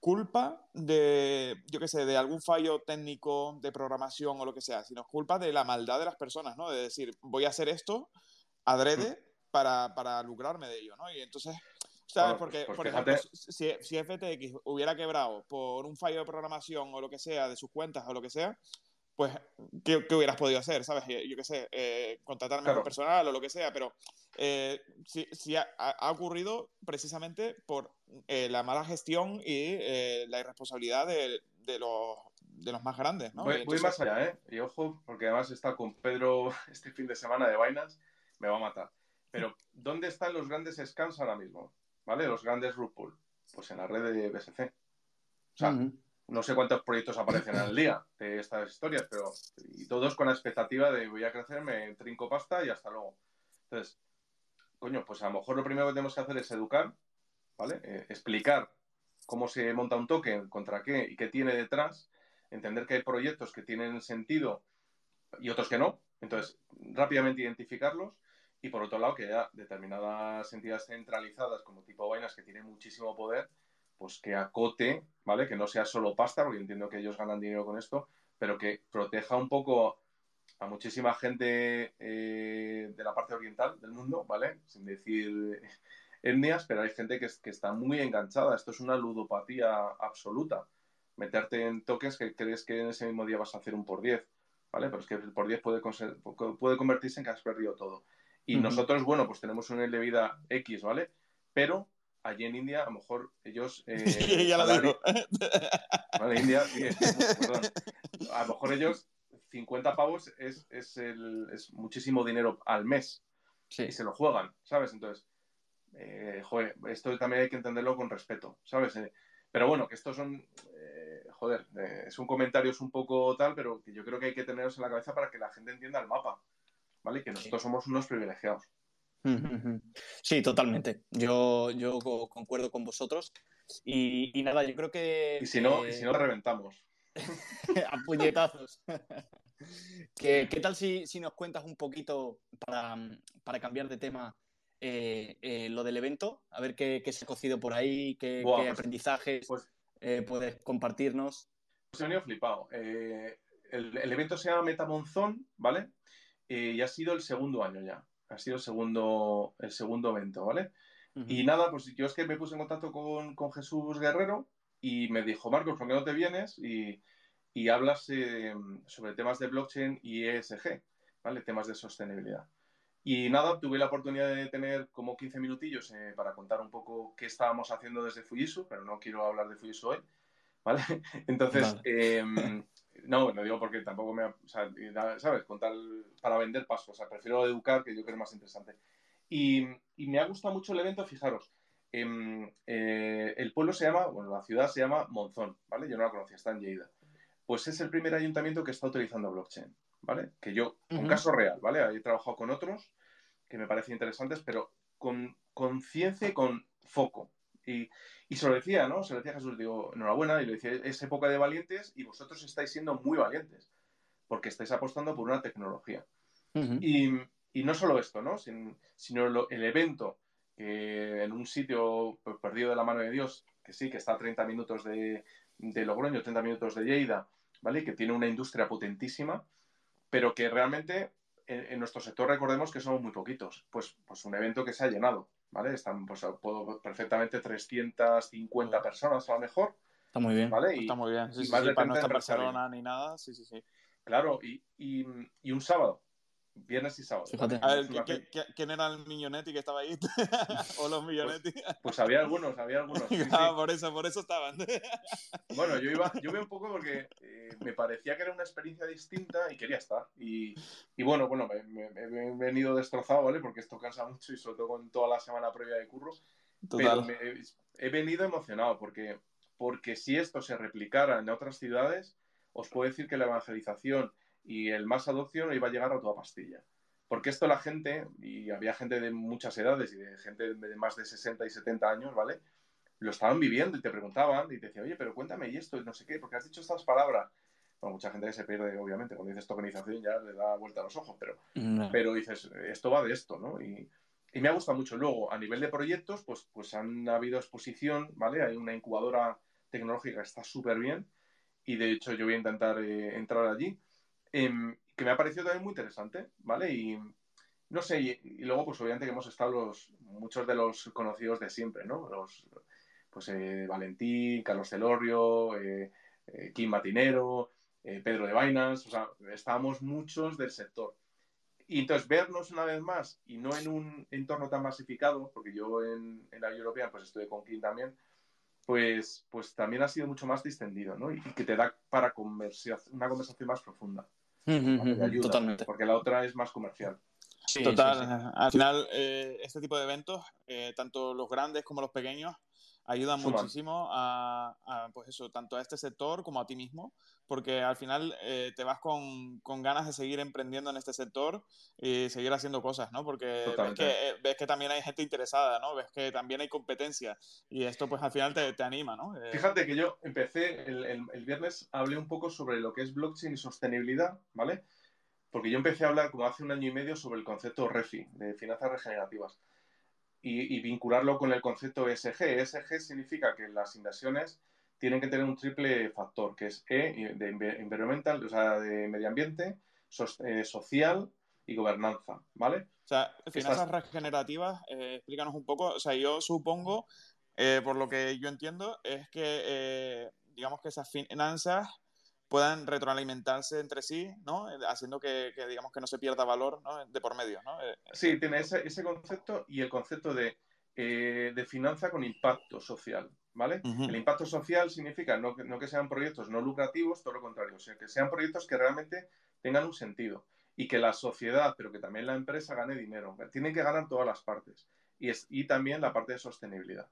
culpa de, yo qué sé, de algún fallo técnico de programación o lo que sea, sino culpa de la maldad de las personas, ¿no? De decir, voy a hacer esto adrede para, para lucrarme de ello, ¿no? Y entonces, ¿sabes? Porque, pues por ejemplo, si, si, FTX hubiera quebrado por un fallo de programación o lo que sea, de sus cuentas o lo que sea, pues, ¿qué, qué hubieras podido hacer? ¿Sabes? Yo qué sé, eh, contratar mejor personal o lo que sea, pero eh, si, si ha, ha, ocurrido precisamente por eh, la mala gestión y eh, la irresponsabilidad de, de, los, de los más grandes, ¿no? Voy, voy, más allá, ¿eh? Y ojo, porque además está con Pedro este fin de semana de Binance me va a matar. Pero, ¿dónde están los grandes scams ahora mismo? ¿Vale? Los grandes RuPaul. Pues en la red de BSC. O sea, no sé cuántos proyectos aparecen al día de estas historias, pero. Y todos con la expectativa de voy a crecer, me trinco pasta y hasta luego. Entonces, coño, pues a lo mejor lo primero que tenemos que hacer es educar, ¿vale? Eh, explicar cómo se monta un token, contra qué y qué tiene detrás, entender que hay proyectos que tienen sentido y otros que no. Entonces, rápidamente identificarlos y por otro lado, que haya determinadas entidades centralizadas como tipo Vainas que tienen muchísimo poder, pues que acote, ¿vale? Que no sea solo pasta, porque entiendo que ellos ganan dinero con esto, pero que proteja un poco a muchísima gente eh, de la parte oriental del mundo, ¿vale? Sin decir etnias, pero hay gente que, que, está muy enganchada. Esto es una ludopatía absoluta. Meterte en toques que crees que en ese mismo día vas a hacer un por 10, ¿vale? Pero es que el por 10 puede, puede convertirse en que has perdido todo. Y nosotros, bueno, pues tenemos un nivel de vida X, ¿vale? Pero allí en India, a lo mejor ellos. Eh, ya lo digo. Vale, India, perdón. A lo mejor ellos, 50 pavos es, es, el, es muchísimo dinero al mes. Sí. Y se lo juegan, ¿sabes? Entonces, eh, joder, esto también hay que entenderlo con respeto, ¿sabes? Eh, pero bueno, que estos son, eh, joder, es un comentario, es un poco tal, pero que yo creo que hay que tenerlos en la cabeza para que la gente entienda el mapa, ¿vale? Que nosotros somos unos privilegiados. Sí, totalmente. Yo, yo concuerdo con vosotros. Y, nada, yo creo que. Y si no, y si no reventamos. a puñetazos. ¿Qué, tal si, nos cuentas un poquito para, cambiar de tema eh, eh, lo del evento? A ver qué, se ha cocido por ahí, qué, pues, aprendizajes pues eh, puedes compartirnos. Se ha flipado. el, evento se llama Metamonzón, ¿vale? Y ha sido el segundo año ya. Ha sido el segundo, el segundo evento, ¿vale? Y nada, pues yo es que me puse en contacto con, con Jesús Guerrero y me dijo, Marcos, ¿por qué no te vienes? Y, y hablas eh, sobre temas de blockchain y ESG, ¿vale? Temas de sostenibilidad. Y nada, tuve la oportunidad de tener como 15 minutillos eh, para contar un poco qué estábamos haciendo desde Fujitsu, pero no quiero hablar de Fujitsu hoy, ¿vale? Entonces, em, no, no digo porque tampoco me... O sea, ¿sabes? Contar para vender pasos, o sea, prefiero educar, que yo creo más interesante. Y, y me ha gustado mucho el evento, fijaros, em, eh, el pueblo se llama, bueno, la ciudad se llama Monzón, ¿vale? Yo no la conocía, está en Lleida pues es el primer ayuntamiento que está utilizando blockchain, ¿vale? Que yo, un caso real, ¿vale? He trabajado con otros que me parecen interesantes, pero con conciencia y con foco. Y, se lo decía, ¿no? Se lo decía a Jesús, digo, enhorabuena, y le decía, es época de valientes y vosotros estáis siendo muy valientes, porque estáis apostando por una tecnología. y, no solo esto, ¿no? sino el evento que en un sitio pues, perdido de la mano de Dios, que sí, que está a 30 minutos de, de Logroño, 30 minutos de Lleida, ¿vale? Que tiene una industria potentísima, pero que realmente en, nuestro sector recordemos que somos muy poquitos. Pues, pues un evento que se ha llenado, ¿vale? Están pues, puedo, perfectamente 350 personas a lo mejor. Está muy bien. ¿vale? Está muy bien. Sí, sí, para no estar Barcelona ni nada, sí, sí, sí. Claro, y, y un sábado, viernes y sábado. A ver, ¿quién era el Millonetti que estaba ahí? ¿O los Millonetti? Pues, pues, había algunos, había algunos. ah, por eso, por eso estaban. bueno, yo iba, yo iba un poco porque eh, me parecía que era una experiencia distinta y quería estar. Y, y bueno, bueno, me, he venido destrozado, ¿vale? Porque esto cansa mucho y sobre todo con toda la semana previa de curro. Total. Pero he venido emocionado porque, porque si esto se replicara en otras ciudades, os puedo decir que la evangelización y el más adopción iba a llegar a toda pastilla. Porque esto la gente, y había gente de muchas edades y de gente de más de 60 y 70 años, ¿vale? Lo estaban viviendo y te preguntaban y te decían, oye, pero cuéntame y esto y no sé qué, porque has dicho estas palabras. Bueno, mucha gente se pierde, obviamente, cuando dices tokenización ya le da vuelta a los ojos, pero, pero dices, esto va de esto, ¿no? Y, y, me ha gustado mucho. Luego, a nivel de proyectos, pues, pues han habido exposición, ¿vale? Hay una incubadora tecnológica que está súper bien y de hecho yo voy a intentar eh, entrar allí. Em, que me ha parecido también muy interesante, ¿vale? Y no sé, y, luego pues obviamente que hemos estado los, muchos de los conocidos de siempre, ¿no? Los, pues eh, Valentín, Carlos Celorrio, eh, eh, Kim Matinero, Pedro de Binance, o sea, estábamos muchos del sector. Y entonces vernos una vez más y no en un entorno tan masificado, porque yo en, la Europea pues estuve con Kim también, pues, pues también ha sido mucho más distendido, ¿no? Y, que te da para una conversación más profunda. Totalmente. Porque la otra es más comercial. Total. Al final, eh, este tipo de eventos, eh, tanto los grandes como los pequeños, ayudan muchísimo a, pues eso, tanto a este sector como a ti mismo, porque al final eh, te vas con, con, ganas de seguir emprendiendo en este sector y seguir haciendo cosas, ¿no? Porque ves que, eh, ves que, también hay gente interesada, ¿no? Ves que también hay competencia y esto pues al final te, te anima, ¿no? Eh, Fíjate que yo empecé el, el, el viernes, hablé un poco sobre lo que es blockchain y sostenibilidad, ¿vale? Porque yo empecé a hablar como hace un año y medio sobre el concepto REFI, de finanzas regenerativas y, vincularlo con el concepto ESG. ESG significa que las inversiones tienen que tener un triple factor, que es E, de environmental, o sea, de medio ambiente, eh, social y gobernanza, ¿vale? O sea, finanzas regenerativas, eh, explícanos un poco. O sea, yo supongo, eh, por lo que yo entiendo, es que, digamos que esas finanzas puedan retroalimentarse entre sí, ¿no? Haciendo que, digamos, que no se pierda valor de por medio, ¿no? Eh, sí, tiene ese, ese concepto y el concepto de, eh, de finanza con impacto social, ¿vale? El impacto social significa no, no, que sean proyectos no lucrativos, todo lo contrario, sino que sean proyectos que realmente tengan un sentido y que la sociedad, pero que también la empresa gane dinero. Tienen que ganar todas las partes. y, es, y también la parte de sostenibilidad.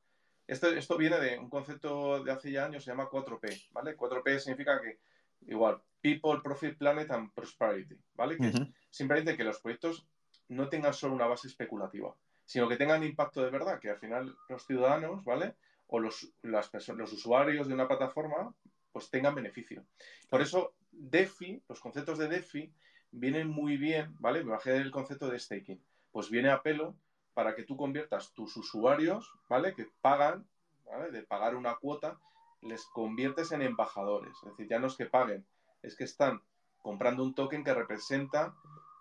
Esto, esto viene de un concepto de hace ya años, se llama 4P, ¿vale? 4P significa que, igual, People, Profit, Planet and Prosperity, ¿vale? Que simplemente que los proyectos no tengan solo una base especulativa, sino que tengan impacto de verdad, que al final los ciudadanos, ¿vale? O los, las los usuarios de una plataforma, pues tengan beneficio. Por eso, DeFi, los conceptos de DeFi, vienen muy bien, ¿vale? Me bajé del concepto de staking. Pues viene a pelo para que tú conviertas tus usuarios, ¿vale? Que pagan, ¿vale? De pagar una cuota, les conviertes en embajadores. Es decir, ya no es que paguen, es que están comprando un token que representa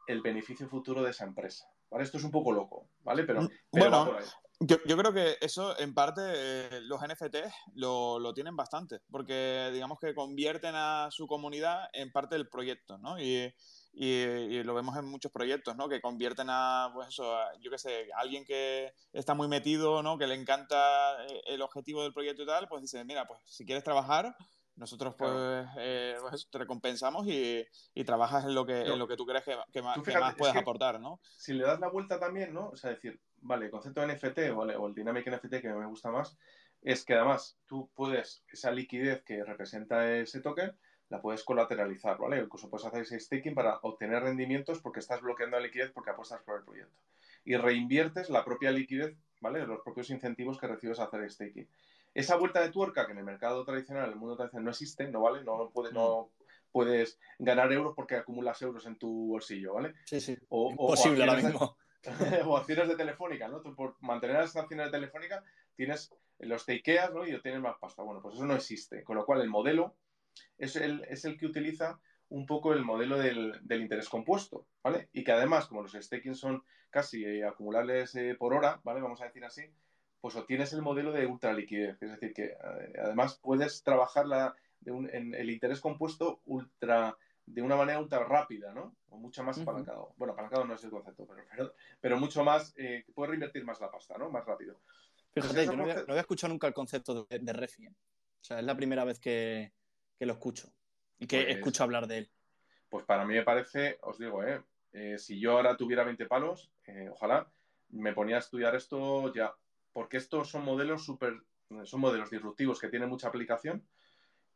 el beneficio futuro de esa empresa. ¿Vale? Esto es un poco loco, ¿vale? Pero, mm, bueno, Yo, creo que eso en parte eh, los NFTs lo, lo, tienen bastante, porque digamos que convierten a su comunidad en parte del proyecto, ¿no? Y, y, lo vemos en muchos proyectos, ¿no? Que convierten a, pues eso, yo qué sé, alguien que está muy metido, ¿no? Que le encanta eh, el objetivo del proyecto y tal, pues dice, mira, pues si quieres trabajar, nosotros pues, eh, pues te recompensamos y, y, trabajas en lo que, en lo que tú crees que, que más, puedes aportar, ¿no? Si le das la vuelta también, ¿no? O sea, decir, vale, el concepto de NFT o, o el Dynamic NFT que me gusta más, es que además tú puedes, esa liquidez que representa ese token, la puedes colateralizar, ¿vale? Incluso puedes hacer ese staking para obtener rendimientos porque estás bloqueando la liquidez porque apuestas por el proyecto. Y reinviertes la propia liquidez, ¿vale? Los propios incentivos que recibes a hacer staking. Esa vuelta de tuerca que en el mercado tradicional, en el mundo tradicional no existe, ¿no vale? No, puede, no mm. puedes ganar euros porque acumulas euros en tu bolsillo, ¿vale? Sí, sí. O, Imposible ahora mismo. o acciones de telefónica, ¿no? Tú por mantener las acciones de telefónica tienes los takeas, ¿no? Y obtienes más pasta. Bueno, pues eso no existe. Con lo cual el modelo es el, es el que utiliza un poco el modelo del, interés compuesto, ¿vale? Y que además, como los staking son casi eh, acumulables eh, por hora, ¿vale? Vamos a decir así, pues obtienes el modelo de ultraliquidez. Es decir, que eh, además puedes trabajar en el interés compuesto ultra de una manera ultra rápida, ¿no? O mucho más apalancado. Bueno, apalancado no es el concepto, pero, pero, mucho más, eh, puedes reinvertir más la pasta, ¿no? Más rápido. Fíjate, yo no había, escuchado nunca el concepto de, de Refi. O sea, es la primera vez que, que lo escucho y que pues escucho hablar de él. Pues para mí me parece, os digo, ¿eh? eh si yo ahora tuviera 20 palos, eh, ojalá me ponía a estudiar esto ya, porque estos son modelos súper, son modelos disruptivos que tienen mucha aplicación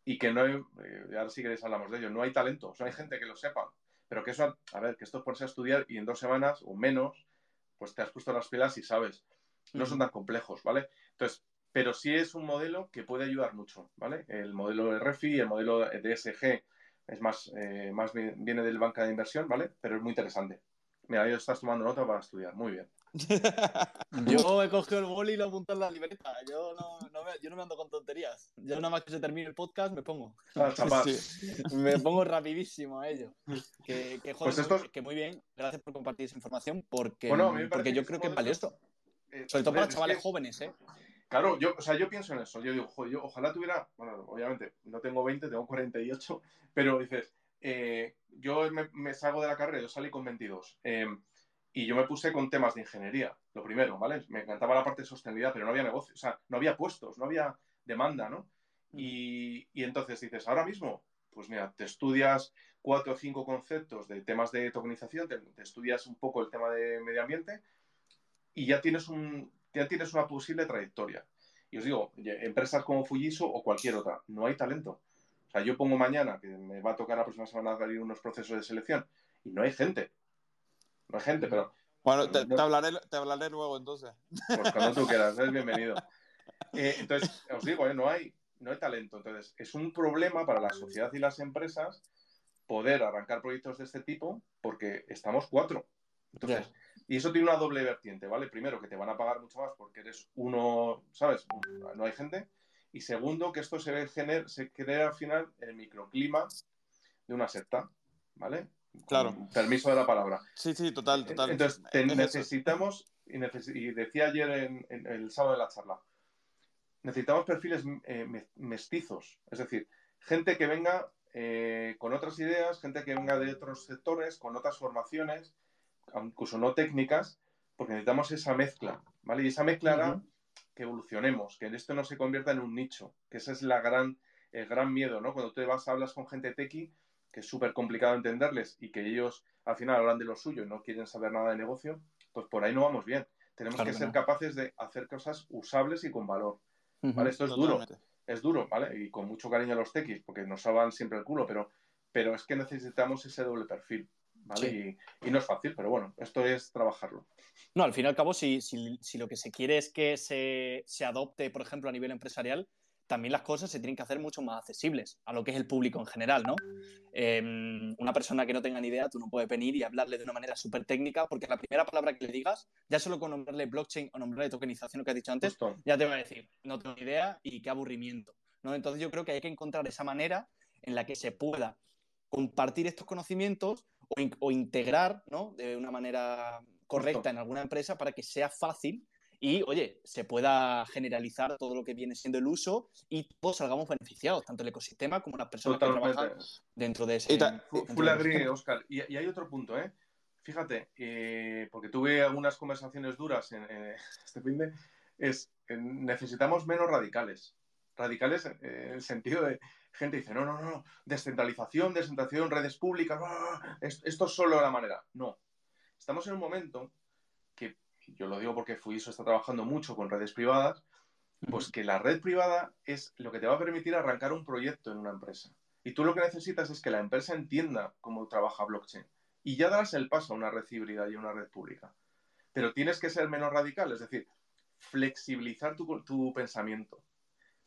y que no hay, eh, ahora sí queréis hablamos de ello, no hay talento, o sea, hay gente que lo sepa, pero que eso, a ver, que esto es ponerse a estudiar y en dos semanas o menos, pues te has puesto las pilas y sabes, no son tan complejos, ¿vale? Entonces, pero sí es un modelo que puede ayudar mucho, ¿vale? El modelo de REFI, el modelo de DSG es más, eh, más viene del banca de inversión, ¿vale? Pero es muy interesante. Mira, ahí estás tomando nota para estudiar, muy bien. yo he cogido el boli y lo he apuntado en la libreta. Yo no, me, yo no me ando con tonterías. Yo nada más que se termine el podcast me pongo. Ah, me pongo rapidísimo a ello. Que, que, joder, pues que muy bien. Gracias por compartir esa información porque, porque yo creo que es valioso. Eh, Sobre todo para chavales jóvenes, ¿eh? Claro, yo, o sea, yo pienso en eso. Yo digo, joder, yo ojalá tuviera, bueno, obviamente no tengo 20, tengo 48, pero dices, eh, yo me, salgo de la carrera, yo salí con 22. Em, y yo me puse con temas de ingeniería, lo primero, ¿vale? Me encantaba la parte de sostenibilidad, pero no había negocio, o sea, no había puestos, no había demanda, ¿no? Y, y entonces dices, ahora mismo, pues mira, te estudias cuatro o cinco conceptos de temas de tokenización, te, te estudias un poco el tema de medio ambiente y ya tienes un, ya tienes una posible trayectoria. Y os digo, empresas como Fujiso o cualquier otra, no hay talento. O sea, yo pongo mañana, que me va a tocar la próxima semana abrir unos procesos de selección, y no hay gente. No hay gente, pero... Bueno, te, hablaré, te hablaré luego entonces. Pues cuando tú quieras, eres bienvenido. Eh, entonces, os digo, eh, no, hay, no hay talento. Entonces, es un problema para la sociedad y las empresas poder arrancar proyectos de este tipo porque estamos cuatro. Entonces, y eso tiene una doble vertiente, ¿vale? Primero, que te van a pagar mucho más porque eres uno, ¿sabes? No hay gente. Y segundo, que esto se, gener, se crea al final el microclima de una secta, ¿vale? Claro. permiso de la palabra. Sí, sí, total, total. Entonces, necesitamos, y, decía ayer en, el sábado de la charla, necesitamos perfiles eh, mestizos, es decir, gente que venga eh, con otras ideas, gente que venga de otros sectores, con otras formaciones, incluso no técnicas, porque necesitamos esa mezcla, ¿vale? Y esa mezcla hará que evolucionemos, que esto no se convierta en un nicho, que ese es la gran, el gran miedo, ¿no? Cuando tú vas, hablas con gente tequi, que es súper complicado entenderles y que ellos al final hablan de lo suyo y no quieren saber nada de negocio, pues por ahí no vamos bien. Tenemos que ser capaces de hacer cosas usables y con valor. ¿vale? Esto es duro. Es duro, ¿vale? Y con mucho cariño a los tequis, porque nos salvan siempre el culo, pero, pero es que necesitamos ese doble perfil. ¿vale? Y, no es fácil, pero bueno, esto es trabajarlo. No, al fin y al cabo, si, si, lo que se quiere es que se, se, adopte, por ejemplo, a nivel empresarial, también las cosas se tienen que hacer mucho más accesibles a lo que es el público en general, ¿no? Em, una persona que no tenga ni idea, tú no puedes venir y hablarle de una manera súper técnica, porque la primera palabra que le digas, ya solo con nombrarle blockchain o nombrarle tokenización, lo que has dicho antes, ya te va a decir, no tengo ni idea y qué aburrimiento, ¿no? Entonces yo creo que hay que encontrar esa manera en la que se pueda compartir estos conocimientos o, integrar, ¿no? De una manera correcta en alguna empresa para que sea fácil y, oye, se pueda generalizar todo lo que viene siendo el uso y todos salgamos beneficiados, tanto el ecosistema como las personas que trabajan dentro de ese. Full agree, Oscar. Y, hay otro punto, ¿eh? Fíjate, eh, porque tuve algunas conversaciones duras en, este fin de, es necesitamos menos radicales. Radicales en el sentido de gente dice, no, no, no, descentralización, descentralización, redes públicas, ¡ah! esto es solo la manera. No. Estamos en un momento yo lo digo porque Fuiso está trabajando mucho con redes privadas, pues que la red privada es lo que te va a permitir arrancar un proyecto en una empresa. Y tú lo que necesitas es que la empresa entienda cómo trabaja blockchain. Y ya darás el paso a una red híbrida y a una red pública. Pero tienes que ser menos radical, es decir, flexibilizar tu, pensamiento.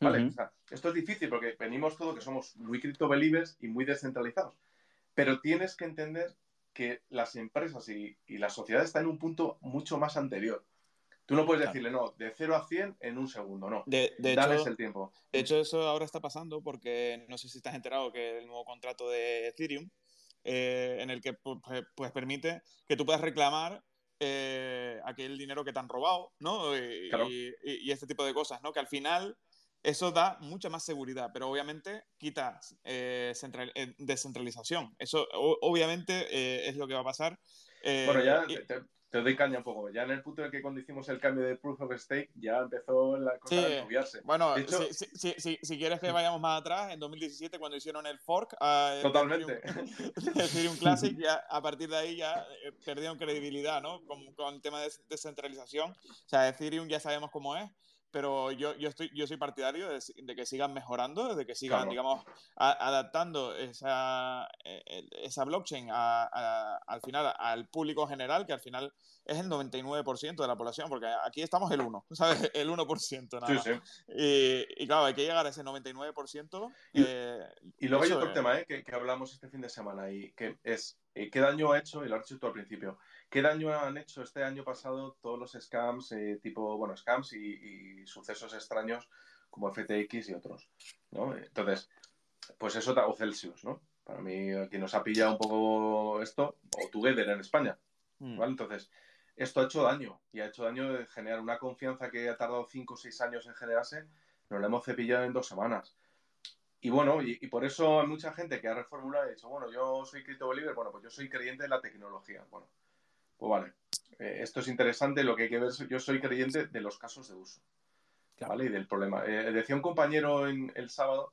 ¿Vale? esto es difícil porque venimos todos que somos muy believers y muy descentralizados. Pero tienes que entender que las empresas y, la sociedad están en un punto mucho más anterior. Tú no puedes decirle, no, de 0 a 100 en un segundo, no. De, Dales el tiempo. De hecho, eso ahora está pasando porque no sé si estás enterado que el nuevo contrato de Ethereum, eh, en el que pues, permite que tú puedas reclamar eh, aquel dinero que te han robado, ¿no? Y, y, este tipo de cosas, ¿no? Que al final eso da mucha más seguridad, pero obviamente quita eh, eh, descentralización. Eso obviamente eh, es lo que va a pasar. bueno, ya te, doy caña un poco. Ya en el punto en el que cuando hicimos el cambio de Proof of Stake, ya empezó la cosa a cambiarse. Bueno, si, quieres que vayamos más atrás, en 2017, cuando hicieron el fork Totalmente. De Ethereum, Classic, ya, a partir de ahí ya perdieron credibilidad, ¿no? Con, con el tema de descentralización. O sea, Ethereum ya sabemos cómo es pero yo, yo, estoy, yo soy partidario de, que sigan mejorando, de que sigan, digamos, adaptando esa, e, esa blockchain al final al público general, que al final es el 99% de la población, porque aquí estamos el 1, ¿sabes? El 1% nada sí, Sí. Y, claro, hay que llegar a ese 99%. Y, eh, y luego hay otro tema ¿eh? que, que, hablamos este fin de semana y que es, eh, ¿qué daño ha hecho? Y lo has dicho tú al principio ¿Qué daño han hecho este año pasado todos los scams, eh, tipo, bueno, scams y, sucesos extraños como FTX y otros? ¿no? Entonces, pues eso, o Celsius, ¿no? Para mí, quien nos ha pillado un poco esto, o Together en España, mm. ¿vale? Entonces, esto ha hecho daño, y ha hecho daño de generar una confianza que ha tardado 5 o 6 años en generarse, nos la hemos cepillado en dos semanas. Y bueno, y, por eso hay mucha gente que ha reformulado y dicho, bueno, yo soy cripto believer, bueno, pues yo soy creyente de la tecnología. Bueno, pues vale, eh, esto es interesante, lo que hay que ver, yo soy creyente de los casos de uso, ¿vale? Y del problema. Eh, decía un compañero en, el sábado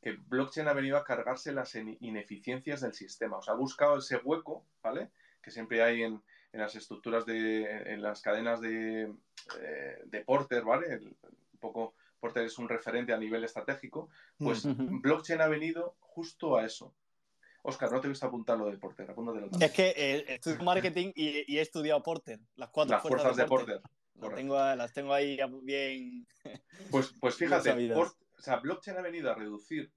que blockchain ha venido a cargarse las ineficiencias del sistema, o sea, ha buscado ese hueco, ¿vale? Que siempre hay en, las estructuras de, en las cadenas de, eh, de Porter, ¿vale? un poco, Porter es un referente a nivel estratégico, pues blockchain ha venido justo a eso, Oscar, no te he visto apuntar lo de Porter, apúntatelo Es que eh, estudio marketing y, he estudiado Porter, las cuatro las fuerzas, de Porter. Las, tengo, las, tengo, ahí bien. Pues, pues fíjate, o sea, blockchain ha venido a reducir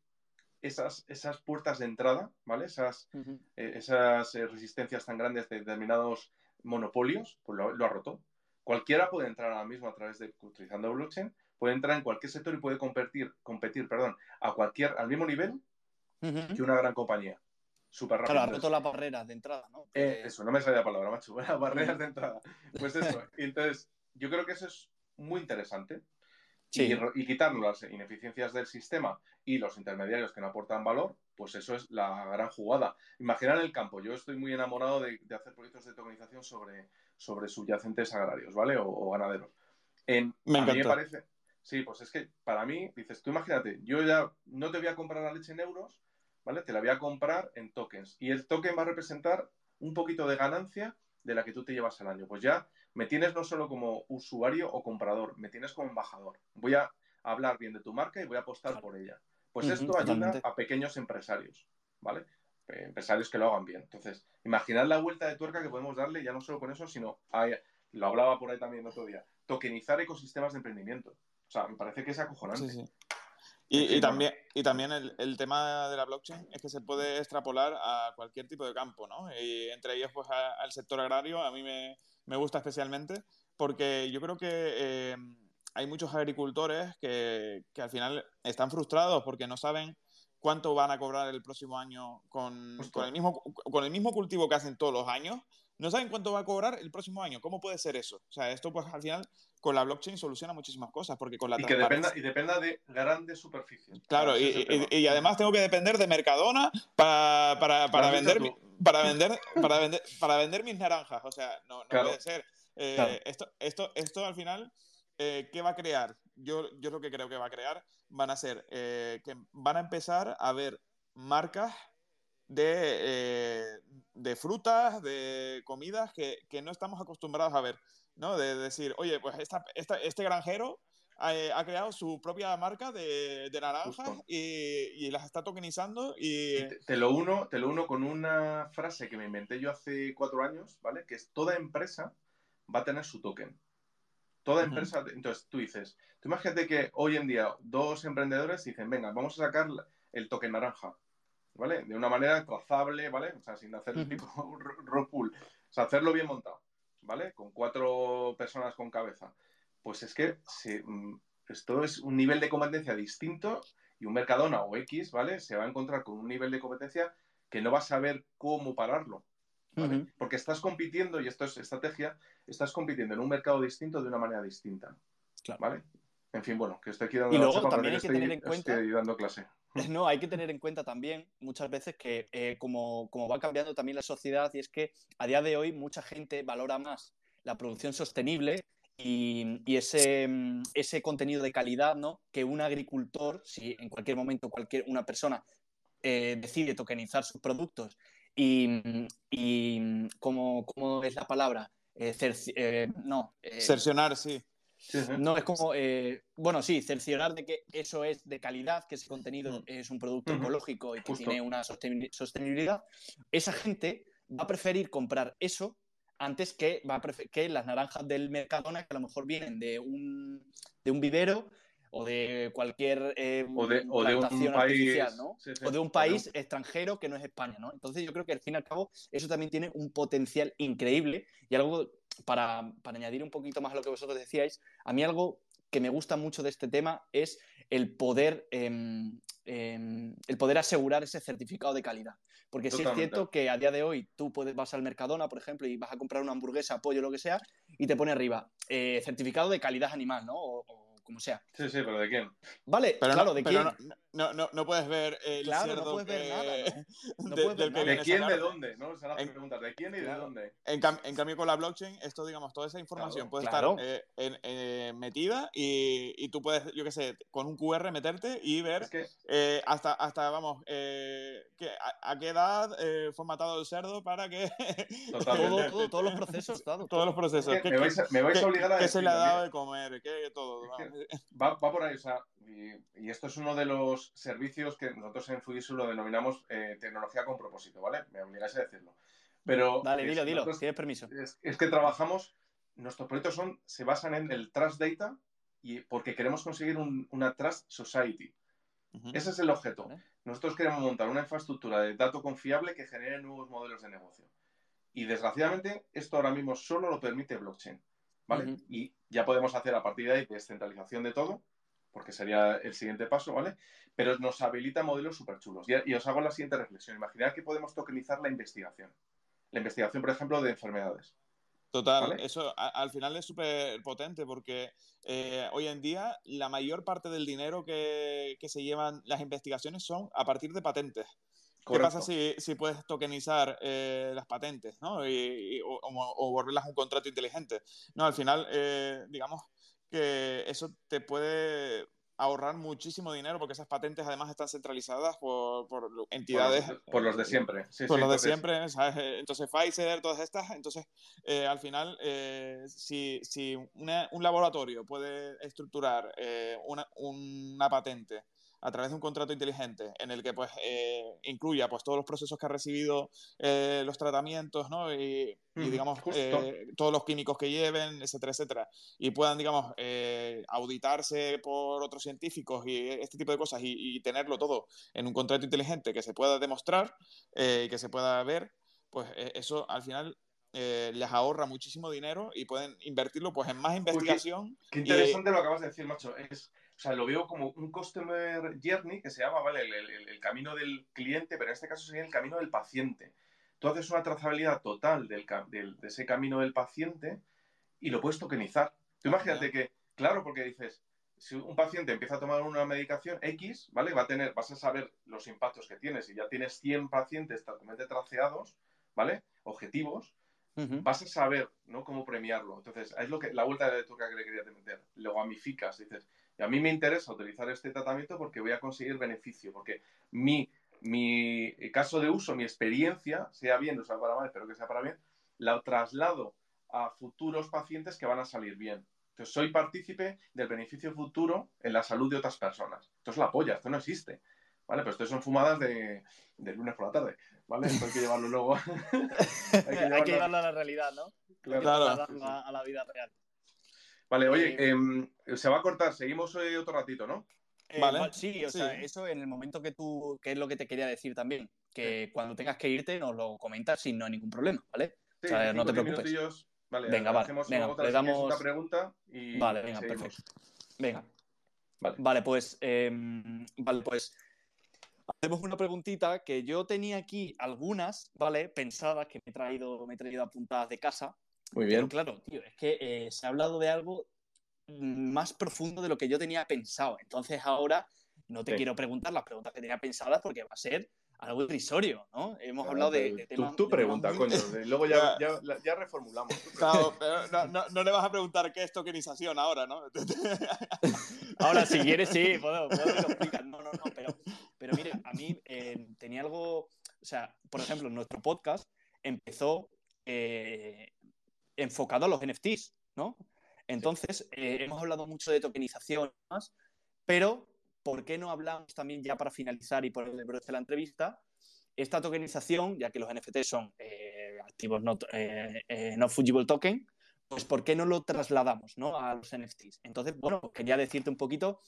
esas, esas puertas de entrada, ¿vale? Esas, eh, esas eh, resistencias tan grandes de determinados monopolios, pues lo, ha roto. Cualquiera puede entrar ahora mismo a través de, utilizando blockchain, puede entrar en cualquier sector y puede competir, competir perdón, a cualquier, al mismo nivel que una gran compañía súper rápido. Claro, ha roto las barreras de entrada, ¿no? Eh, eso, no me sale la palabra, macho. Las barreras de entrada. Pues eso. Entonces, yo creo que eso es muy interesante. Sí. Y, quitando las ineficiencias del sistema y los intermediarios que no aportan valor, pues eso es la gran jugada. Imaginar el campo. Yo estoy muy enamorado de, hacer proyectos de tokenización sobre, sobre subyacentes agrarios, ¿vale? O, ganaderos. En, me a mí me parece. Sí, pues es que para mí, dices, tú imagínate, yo ya no te voy a comprar la leche en euros, ¿vale? Te la voy a comprar en tokens y el token va a representar un poquito de ganancia de la que tú te llevas al año. Pues ya me tienes no solo como usuario o comprador, me tienes como embajador. Voy a hablar bien de tu marca y voy a apostar por ella. Pues esto ayuda a pequeños empresarios, ¿vale? Empresarios que lo hagan bien. Entonces, imaginad la vuelta de tuerca que podemos darle ya no solo con eso, sino, lo hablaba por ahí también otro día, tokenizar ecosistemas de emprendimiento. O sea, me parece que es acojonante. Sí, sí. Y, también, y también el, tema de la blockchain es que se puede extrapolar a cualquier tipo de campo, ¿no? Y entre ellos, pues, al sector agrario, a mí me, me, gusta especialmente, porque yo creo que eh, hay muchos agricultores que, que, al final están frustrados porque no saben cuánto van a cobrar el próximo año con, con, el mismo, con el mismo cultivo que hacen todos los años. No saben cuánto va a cobrar el próximo año. ¿Cómo puede ser eso? O sea, esto pues al final con la blockchain soluciona muchísimas cosas, porque con la y que dependa, y dependa de grandes superficies. Claro, y, además tengo que depender de Mercadona para, para, para vender, para, vender, para, vender, para vender mis naranjas. O sea, no, no puede ser. Eh, esto, esto, esto al final, eh, ¿qué va a crear? Yo, yo lo que creo que va a crear van a ser eh, que van a empezar a ver marcas de, de frutas, de comidas que, que no estamos acostumbrados a ver. ¿no? De decir, oye, pues esta, este granjero eh, ha, creado su propia marca de, de naranjas y, las está tokenizando y... te, lo uno, te lo uno con una frase que me inventé yo hace cuatro años, ¿vale? Que es toda empresa va a tener su token. Toda empresa, entonces tú dices, tú imagínate que hoy en día dos emprendedores dicen, venga, vamos a sacar el token naranja, ¿vale? De una manera trazable, ¿vale? O sea, sin hacer el tipo rock O sea, hacerlo bien montado. ¿vale? Con cuatro personas con cabeza. Pues es que mm, esto es un nivel de competencia distinto y un Mercadona o X, ¿vale? Se va a encontrar con un nivel de competencia que no va a saber cómo pararlo. Porque estás compitiendo, y esto es estrategia, estás compitiendo en un mercado distinto de una manera distinta. ¿Vale? En fin, bueno, que estoy aquí dando, y luego, también hay que tener en cuenta, dando clase. No, hay que tener en cuenta también muchas veces que eh, como, va cambiando también la sociedad y es que a día de hoy mucha gente valora más la producción sostenible y, ese, mm, ese, contenido de calidad, ¿no? Que un agricultor, si en cualquier momento cualquier, una persona eh, decide tokenizar sus productos y, mm, y mm, ¿cómo, es la palabra? Eh, no. Cercionar, sí. No, es como, eh, bueno, sí, cerciorar de que eso es de calidad, que ese contenido mm. es un producto ecológico y que tiene una sostenibilidad. Esa gente va a preferir comprar eso antes que, va que las naranjas del Mercadona, que a lo mejor vienen de un, de un vivero o de cualquier eh, o de, un artificial, ¿no? o de un país extranjero que no es España, ¿no? Entonces yo creo que al fin y al cabo eso también tiene un potencial increíble y algo para, añadir un poquito más a lo que vosotros decíais, a mí algo que me gusta mucho de este tema es el poder, em, em, el poder asegurar ese certificado de calidad. Porque sí es cierto que a día de hoy tú puedes, vas al Mercadona, por ejemplo, y vas a comprar una hamburguesa, pollo, lo que sea, y te pone arriba eh, certificado de calidad animal, ¿no? Como sea. Sí, sí, pero ¿de quién? Vale, pero claro, ¿de quién? No, no, no, puedes ver el claro, no puedes ver nada. de, quién, de dónde? ¿no? Se en, preguntas, ¿de quién y de dónde? En, en, cambio, con la blockchain, esto, digamos, toda esa información puede estar eh, eh, metida y, y, tú puedes, yo qué sé, con un QR meterte y ver eh, hasta, hasta, vamos, que, a, qué edad fue matado el cerdo para que... todo, todos los procesos, Todos los procesos. me, vais a, me vais a obligar a ¿Qué se le ha dado de comer? ¿Qué todo? Va, va por ahí, o sea, y, esto es uno de los servicios que nosotros en Fujitsu lo denominamos eh, tecnología con propósito, ¿vale? Me obligáis a decirlo. Pero Dale, dilo, dilo, tienes permiso. Es, que trabajamos, nuestros proyectos son, se basan en el Trust Data y porque queremos conseguir una Trust Society. Ese es el objeto. Nosotros queremos montar una infraestructura de dato confiable que genere nuevos modelos de negocio. Y desgraciadamente, esto ahora mismo solo lo permite blockchain. ¿Vale? Y ya podemos hacer a partir de ahí descentralización de todo porque sería el siguiente paso, ¿vale? Pero nos habilita modelos súper chulos. Y, os hago la siguiente reflexión. Imaginad que podemos tokenizar la investigación. La investigación, por ejemplo, de enfermedades. Total, eso al final es súper potente porque eh, hoy en día la mayor parte del dinero que, se llevan las investigaciones son a partir de patentes. ¿Qué pasa si, puedes tokenizar eh, las patentes ¿no? o, volverlas a un contrato inteligente? No, al final, eh, digamos, que eso te puede ahorrar muchísimo dinero porque esas patentes además están centralizadas por, por entidades. Por los, por los, de siempre. Sí, por sí, los entonces... de siempre, ¿sabes? Entonces Pfizer, todas estas. Entonces, eh, al final, eh, si, si una, un laboratorio puede estructurar eh, una, una patente a través de un contrato inteligente en el que pues eh, incluya pues todos los procesos que ha recibido eh, los tratamientos ¿no? y, y digamos eh, todos los químicos que lleven etcétera etcétera y puedan digamos eh, auditarse por otros científicos y este tipo de cosas y, y tenerlo todo en un contrato inteligente que se pueda demostrar y que se pueda ver pues eso al final eh, les ahorra muchísimo dinero y pueden invertirlo pues en más investigación. Qué, qué interesante y... lo que acabas de decir, macho. Es, sea, lo veo como un customer journey que se llama, ¿vale? El, el, el, camino del cliente, pero en este caso sería el camino del paciente. Tú haces una trazabilidad total del, del, de ese camino del paciente y lo puedes tokenizar. Tú imagínate que, claro, porque dices, si un paciente empieza a tomar una medicación X, ¿vale? Va a tener, vas a saber los impactos que tienes. Si ya tienes 100 pacientes totalmente traceados, ¿vale? Objetivos, Uh -huh. vas a saber ¿no? cómo premiarlo. Entonces, es lo que la vuelta de tuerca que le quería meter. Lo gamificas, dices, a mí me interesa utilizar este tratamiento porque voy a conseguir beneficio, porque mi, mi caso de uso, mi experiencia, sea bien o sea para mal, espero que sea para bien, la traslado a futuros pacientes que van a salir bien. Entonces, soy partícipe del beneficio futuro en la salud de otras personas. Esto es la polla, esto no existe. ¿Vale? Pero esto son fumadas de, de, lunes por la tarde, ¿vale? Esto hay que llevarlo luego. hay, que llevarlo... hay, que llevarlo... a la realidad, ¿no? Claro. claro. A, la, a, la, vida real. Vale, oye, eh, eh, se va a cortar, seguimos hoy otro ratito, ¿no? Eh, vale. Sí, o sí. sea, eso en el momento que tú, que es lo que te quería decir también, que sí. cuando tengas que irte nos lo comentas sin no hay ningún problema, ¿vale? Sí, o sea, no te preocupes. Minutillos. Vale, venga, vale. Hacemos venga, otra, le damos una pregunta y Vale, venga, seguimos. perfecto. Venga. Vale. Vale, pues, eh, vale, pues hacemos una preguntita que yo tenía aquí algunas, ¿vale? Pensadas que me he traído, me he traído apuntadas de casa. Muy bien. Pero claro, tío, es que eh, se ha hablado de algo más profundo de lo que yo tenía pensado. Entonces ahora no te sí. quiero preguntar las preguntas que tenía pensadas porque va a ser algo irrisorio, ¿no? Hemos Claro, hablado de, de temas... tú pregunta, muy- coño. Luego ya, ya, ya reformulamos. Claro, pero no, no, no, le vas a preguntar qué es tokenización ahora, ¿no? Ahora, si quieres, sí, puedo, puedo. No, no, no, pero, pero mire, a mí eh, tenía algo, o sea, por ejemplo, nuestro podcast empezó eh, enfocado a los NFTs, ¿no? Entonces, eh, hemos hablado mucho de tokenización y demás, pero ¿por qué no hablamos también ya para finalizar y por el broche de la entrevista? Esta tokenización, ya que los NFT son eh, activos no, eh, eh, no fungible token, pues ¿por qué no lo trasladamos ¿no? a los NFTs? Entonces, bueno, quería decirte un poquito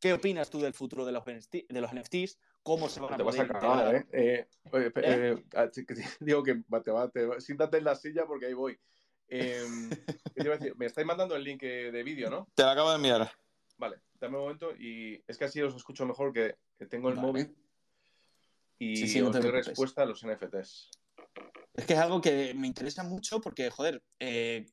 qué opinas tú del futuro de los, de los NFTs, cómo se van a Te vas a cagar, ¿eh? eh, ¿Eh? eh, ah, digo que te va, te va- siéntate en la silla porque ahí voy. Eh, ¿qué te iba a decir? Me estáis mandando el link eh, de vídeo, ¿no? Te lo acabo de enviar. Vale, dame un momento y es que así os escucho mejor que, que tengo el Vale. móvil y Sí, sí, no os doy preocupes. respuesta a los NFTs. Es que es algo que me interesa mucho porque, joder, eh,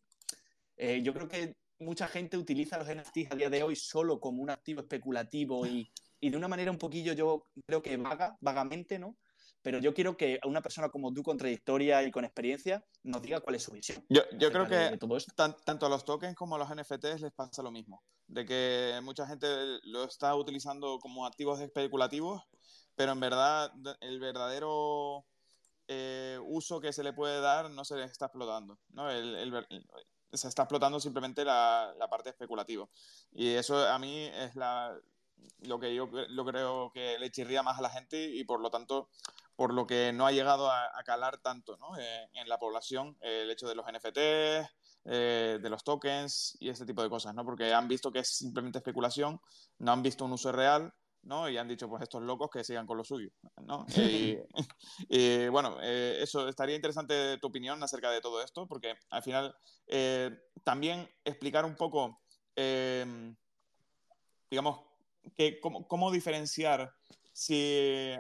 eh, yo creo que mucha gente utiliza los NFTs a día de hoy solo como un activo especulativo y, y de una manera un poquillo, yo creo que vaga, vagamente, ¿no? Pero yo quiero que una persona como tú, con trayectoria y con experiencia, nos diga cuál es su visión. Yo, yo creo que todo esto. tan- tanto a los tokens como a los NFTs les pasa lo mismo. De que mucha gente lo está utilizando como activos especulativos, pero en verdad el verdadero eh, uso que se le puede dar no se le está explotando. ¿no? El- el ver- se está explotando simplemente la, la parte especulativa. Y eso a mí es la, lo que yo lo creo que le chirría más a la gente y por lo tanto por lo que no ha llegado a, a calar tanto ¿no? Eh, en la población eh, el hecho de los NFTs, eh, de los tokens y este tipo de cosas, ¿no? Porque han visto que es simplemente especulación, no han visto un uso real, ¿no? Y han dicho, pues estos locos que sigan con lo suyo, ¿no? Y, y, bueno, eh, eso estaría interesante tu opinión acerca de todo esto, porque al final eh, también explicar un poco, eh, digamos, que cómo, cómo diferenciar si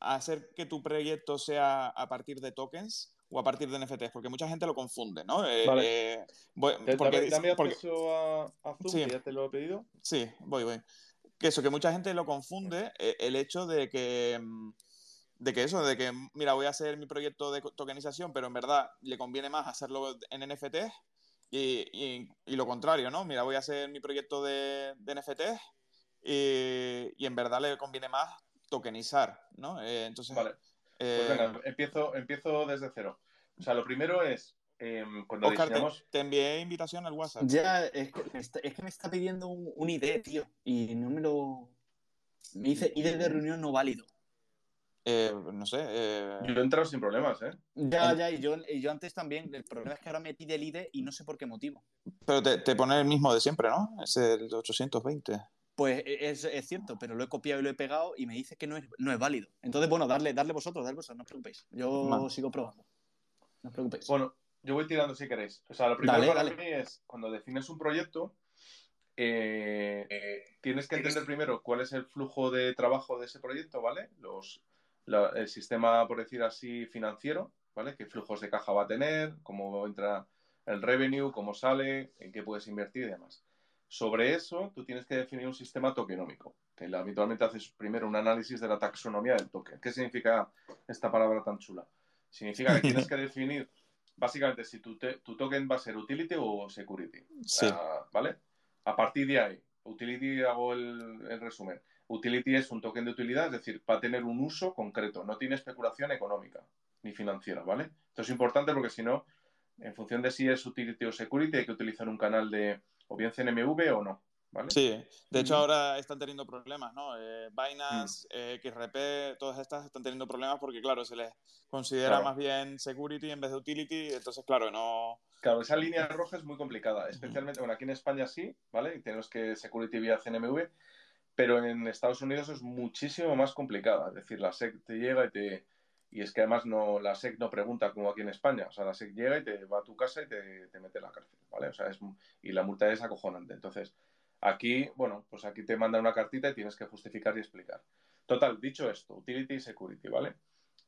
hacer que tu proyecto sea a partir de tokens o a partir de NFTs, porque mucha gente lo confunde, ¿no? Eh, Vale. eh, voy- Te- porque dame, porque- a, a Zoom, Sí. que ya te lo he pedido. Sí, voy, voy. Que eso, que mucha gente lo confunde, eh, el hecho de que, mm, de que eso, de que, mira, voy a hacer mi proyecto de tokenización, pero en verdad le conviene más hacerlo en NFTs y, y- y lo contrario, ¿no? Mira, voy a hacer mi proyecto de, de NFTs y, y, en verdad le conviene más tokenizar, ¿no? Eh, entonces, vale. Pues venga, empiezo, empiezo desde cero. O sea, lo primero es, eh, cuando Oscar, diseñamos... te, te, envié invitación al WhatsApp. Ya, es que, me está, es que me está pidiendo un, un, ID, tío, y no me lo... Me dice ID de reunión no válido. Eh, no sé. Eh... Yo he entrado sin problemas, ¿eh? Ya, ya, y yo, y yo antes también. El problema es que ahora me pide el ID y no sé por qué motivo. Pero te, te pone el mismo de siempre, ¿no? Es el 820. Pues es, es, cierto, pero lo he copiado y lo he pegado y me dice que no es, no es válido. Entonces, bueno, darle, darle vosotros, darle vosotros, no os preocupéis. Yo Man. sigo probando. No os preocupéis. Bueno, yo voy tirando si queréis. O sea, lo primero dale, para dale. mí es cuando defines un proyecto, eh, eh, tienes que entender primero cuál es el flujo de trabajo de ese proyecto, ¿vale? Los, la, el sistema, por decir así, financiero, ¿vale? ¿Qué flujos de caja va a tener? ¿Cómo entra el revenue? ¿Cómo sale? ¿En qué puedes invertir y demás? Sobre eso, tú tienes que definir un sistema tokenómico, que habitualmente haces primero un análisis de la taxonomía del token. ¿Qué significa esta palabra tan chula? Significa que tienes que definir, básicamente, si tu, te, tu token va a ser utility o security. Sí. Uh, ¿Vale? A partir de ahí, utility hago el, el resumen. Utility es un token de utilidad, es decir, va a tener un uso concreto, no tiene especulación económica ni financiera, ¿vale? Esto es importante porque si no, en función de si es utility o security, hay que utilizar un canal de o bien CNMV o no, ¿vale? Sí, de hecho ahora están teniendo problemas, ¿no? Eh, Binance, mm. eh, XRP, todas estas están teniendo problemas porque, claro, se les considera claro. más bien security en vez de utility, entonces, claro, no... Claro, esa línea roja es muy complicada, especialmente, bueno, aquí en España sí, ¿vale? Y tenemos que security vía CNMV, pero en Estados Unidos es muchísimo más complicada. Es decir, la SEC te llega y te. Y es que además no, la SEC no pregunta como aquí en España. O sea, la SEC llega y te va a tu casa y te, te mete la cárcel, ¿vale? O sea, es, y la multa es acojonante. Entonces, aquí, bueno, pues aquí te mandan una cartita y tienes que justificar y explicar. Total, dicho esto, utility y security, ¿vale?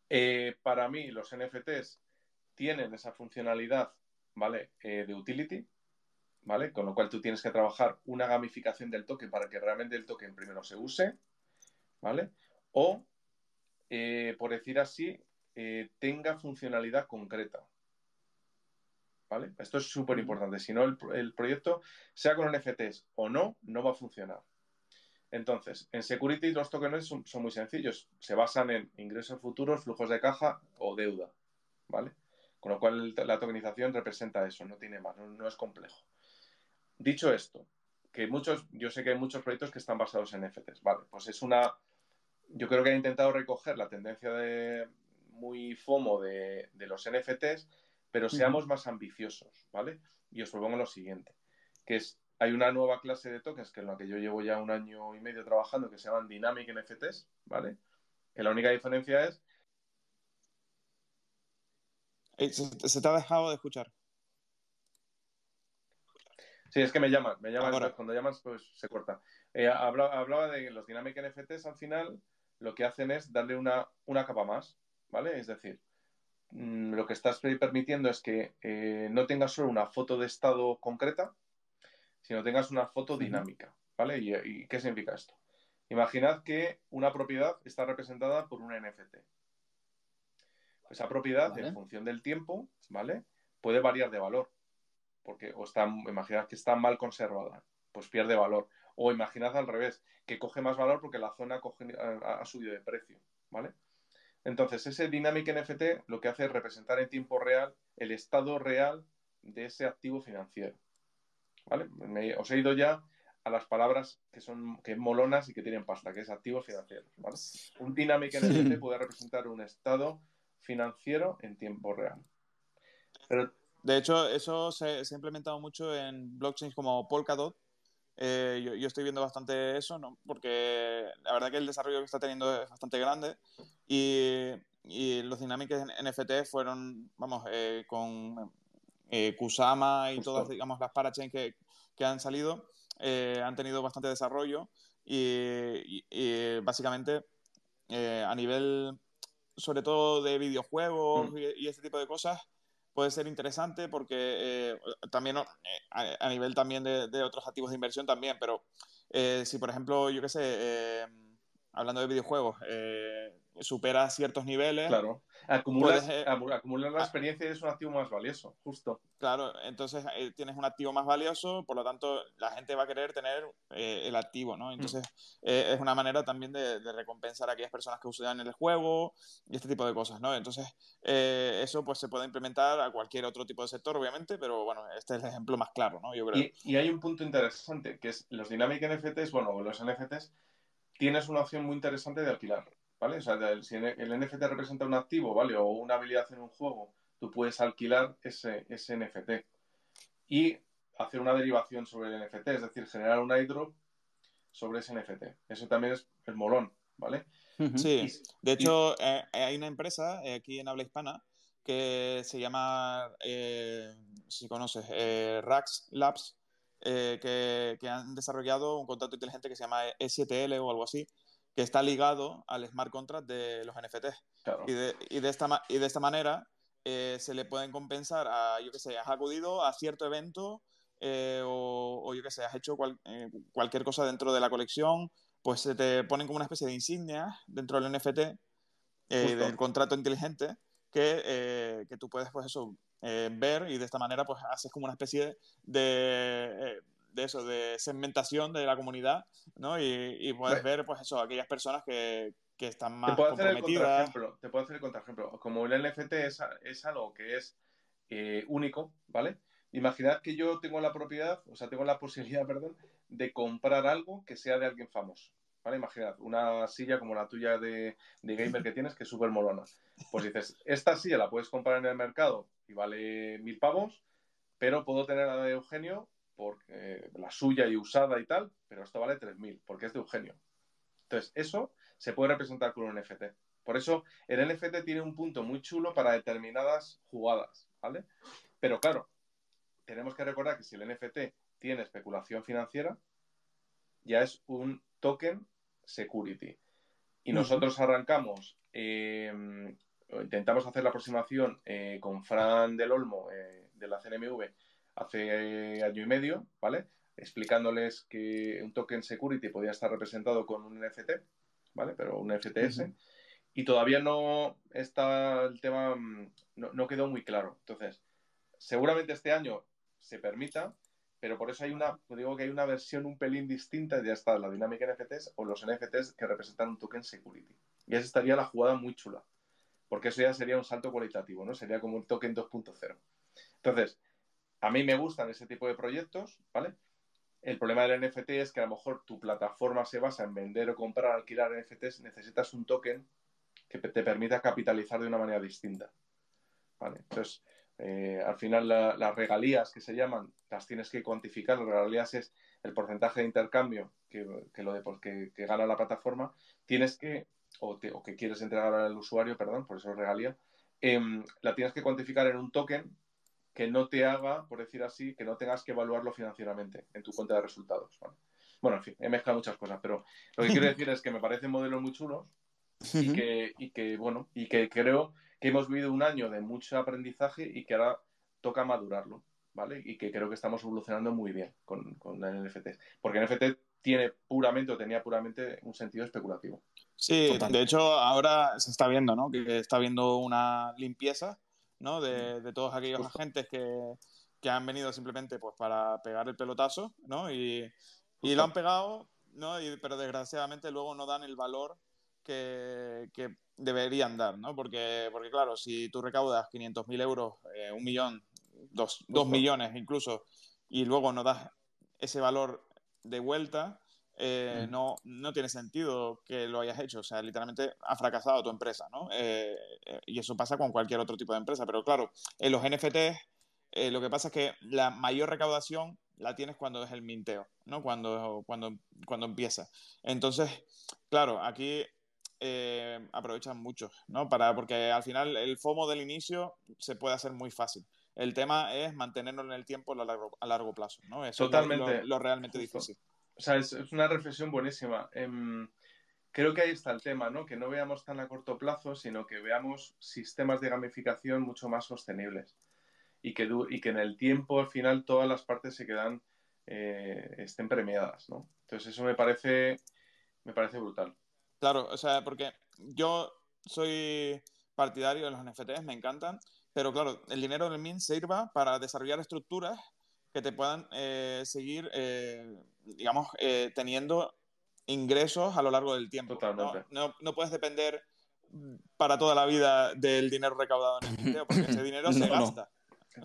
Eh, para mí, los NFTs tienen esa funcionalidad, ¿vale? Eh, de utility, ¿vale? Con lo cual tú tienes que trabajar una gamificación del token para que realmente el token primero se use, ¿vale? O, eh, por decir así, eh, tenga funcionalidad concreta, ¿vale? Esto es súper importante. Si no, el, el, proyecto, sea con NFTs o no, no va a funcionar. Entonces, en security los tokens son, son muy sencillos. Se basan en ingresos futuros, flujos de caja o deuda, ¿vale? Con lo cual la tokenización representa eso, no tiene más, no, no es complejo. Dicho esto, que muchos, yo sé que hay muchos proyectos que están basados en NFTs, vale, pues es una, yo creo que han intentado recoger la tendencia de muy FOMO de, de los NFTs, pero seamos uh -huh. más ambiciosos, ¿vale? Y os propongo lo siguiente, que es, hay una nueva clase de tokens que en la que yo llevo ya un año y medio trabajando que se llaman Dynamic NFTs, ¿vale? Que la única diferencia es... Se, se te ha dejado de escuchar. Sí, es que me llaman, me llaman, cuando llamas pues se corta. Eh, hablaba, hablaba, de los Dynamic NFTs al final, lo que hacen es darle una, una capa más, ¿vale? Es decir, mmm, lo que estás permitiendo es que eh, no tengas solo una foto de estado concreta, sino tengas una foto dinámica, ¿vale? ¿Y, ¿Y, qué significa esto? Imaginad que una propiedad está representada por un NFT. Esa propiedad, ¿vale? en función del tiempo, ¿vale? Puede variar de valor porque o está, imaginad que está mal conservada, pues pierde valor. O imaginad al revés, que coge más valor porque la zona coge, ha, ha, subido de precio, ¿vale? Entonces, ese Dynamic NFT lo que hace es representar en tiempo real el estado real de ese activo financiero, ¿vale? Me, os he ido ya a las palabras que son que molonas y que tienen pasta, que es activos financieros, ¿vale? Un Dynamic NFT puede representar un estado financiero en tiempo real. Pero de hecho, eso se, se, ha implementado mucho en blockchains como Polkadot. Eh, yo, yo, estoy viendo bastante eso, ¿no? porque la verdad que el desarrollo que está teniendo es bastante grande y, y los dinámicos NFT fueron, vamos, eh, con eh, Kusama y todas, digamos, las parachains que, que han salido, eh, han tenido bastante desarrollo y, y, y básicamente eh, a nivel, sobre todo de videojuegos mm. y, ese tipo de cosas, puede ser interesante porque eh, también eh, a, a, nivel también de, otros activos de inversión también, pero eh, si por ejemplo, yo qué sé, hablando de videojuegos, eh, supera ciertos niveles. Claro. Acumulas, eh, acumular la experiencia es un activo más valioso, justo. Claro, entonces eh, tienes un activo más valioso, por lo tanto la gente va a querer tener eh, el activo, ¿no? Entonces mm. es una manera también de, recompensar a aquellas personas que usan el juego y este tipo de cosas, ¿no? Entonces eso pues se puede implementar a cualquier otro tipo de sector, obviamente, pero bueno, este es el ejemplo más claro, ¿no? Yo creo. Y, y hay un punto interesante, que es los Dynamic NFTs, bueno, los NFTs, tienes una opción muy interesante de alquilar. ¿vale? O sea, si el NFT representa un activo, ¿vale? O una habilidad en un juego, tú puedes alquilar ese, ese NFT y hacer una derivación sobre el NFT, es decir, generar un airdrop sobre ese NFT. Eso también es el molón, ¿vale? Sí, de hecho, eh, hay una empresa eh, aquí en habla hispana que se llama, eh, si conoces, Rax Labs, que, que, han desarrollado un contrato inteligente que se llama E7L o algo así, que está ligado al smart contract de los NFTs. Y, de, y, de, esta, y de esta manera eh, se le pueden compensar a, yo que sé, has acudido a cierto evento eh, o, o, yo que sé, has hecho eh, cualquier cosa dentro de la colección, pues se te ponen como una especie de insignia dentro del NFT, del contrato inteligente, que, que, tú puedes, pues eso, ver y de esta manera, pues haces como una especie de de eso, de segmentación de la comunidad, ¿no? Y, puedes ver, pues eso, aquellas personas que, están más te puedo hacer. El te puedo hacer el contraejemplo. Como el NFT es, es algo que es eh, único, ¿vale? Imaginad que yo tengo la propiedad, o sea, tengo la posibilidad, perdón, de comprar algo que sea de alguien famoso. ¿Vale? Imaginad, una silla como la tuya de, de gamer que tienes, que es súper molona. Pues dices, esta silla la puedes comprar en el mercado y vale mil pavos, pero puedo tener la de Eugenio porque la suya y usada y tal, pero esto vale 3.000 porque es de Eugenio. Entonces, eso se puede representar con un NFT. Por eso, el NFT tiene un punto muy chulo para determinadas jugadas, ¿vale? Pero claro, tenemos que recordar que si el NFT tiene especulación financiera, ya es un token security. Y nosotros arrancamos, eh, intentamos hacer la aproximación eh, con Fran del Olmo eh, de la CNMV hace año y medio, ¿vale? Explicándoles que un token security podía estar representado con un NFT, ¿vale? Pero un FTS. Y todavía no está el tema, mm, no, quedó muy claro. Entonces, seguramente este año se permita, pero por eso hay una, digo que hay una versión un pelín distinta, ya está la dinámica NFTs o los NFTs que representan un token security. Y esa estaría la jugada muy chula, porque eso ya sería un salto cualitativo, ¿no? Sería como un token 2.0. Entonces, a mí me gustan ese tipo de proyectos, ¿vale? El problema del NFT es que a lo mejor tu plataforma se basa en vender o comprar, alquilar NFTs, necesitas un token que te permita capitalizar de una manera distinta. ¿Vale? Entonces, eh, al final las regalías que se llaman, las tienes que cuantificar. Las regalías es el porcentaje de intercambio que, lo de, que, que, gana la plataforma. Tienes que, o, que quieres entregar al usuario, perdón, por eso es regalía, em, la tienes que cuantificar en un token que no te haga, por decir así, que no tengas que evaluarlo financieramente en tu cuenta de resultados. Bueno, en fin, he mezclado muchas cosas, pero lo que quiero decir es que me parecen modelos muy chulos y que, y que, bueno, y que creo que hemos vivido un año de mucho aprendizaje y que ahora toca madurarlo, ¿vale? Y que creo que estamos evolucionando muy bien con, con el NFT. Porque el NFT tiene puramente o tenía puramente un sentido especulativo. Sí, de hecho ahora se está viendo, ¿no? Que está viendo una limpieza ¿no? De, todos aquellos agentes que, han venido simplemente pues para pegar el pelotazo, ¿no? Y, lo han pegado, ¿no? pero desgraciadamente luego no dan el valor que, deberían dar, ¿no? Porque, porque claro, si tú recaudas 500.000 euros, eh, un millón, dos, dos millones incluso, y luego no das ese valor de vuelta, eh, no, no tiene sentido que lo hayas hecho. O sea, literalmente ha fracasado tu empresa, ¿no? Eh, eh, y eso pasa con cualquier otro tipo de empresa. Pero claro, en los NFTs lo que pasa es que la mayor recaudación la tienes cuando es el minteo, ¿no? Cuando, cuando, cuando empieza. Entonces, claro, aquí aprovechan mucho, ¿no? Para, porque al final el FOMO del inicio se puede hacer muy fácil. El tema es mantenerlo en el tiempo a largo, a largo plazo, ¿no? Eso Totalmente. Es lo, realmente difícil. O sea, es, una reflexión buenísima. Em, creo que ahí está el tema, ¿no? Que no veamos tan a corto plazo, sino que veamos sistemas de gamificación mucho más sostenibles. Y que, y que en el tiempo, al final, todas las partes se quedan, eh, estén premiadas, ¿no? Entonces, eso me parece, me parece brutal. Claro, o sea, porque yo soy partidario de los NFTs, me encantan, pero claro, el dinero del MIN sirva para desarrollar estructuras que te puedan eh, seguir, eh, digamos, eh, teniendo ingresos a lo largo del tiempo. Totalmente. ¿no? No, puedes depender para toda la vida del dinero recaudado en el NFT, porque ese dinero se gasta.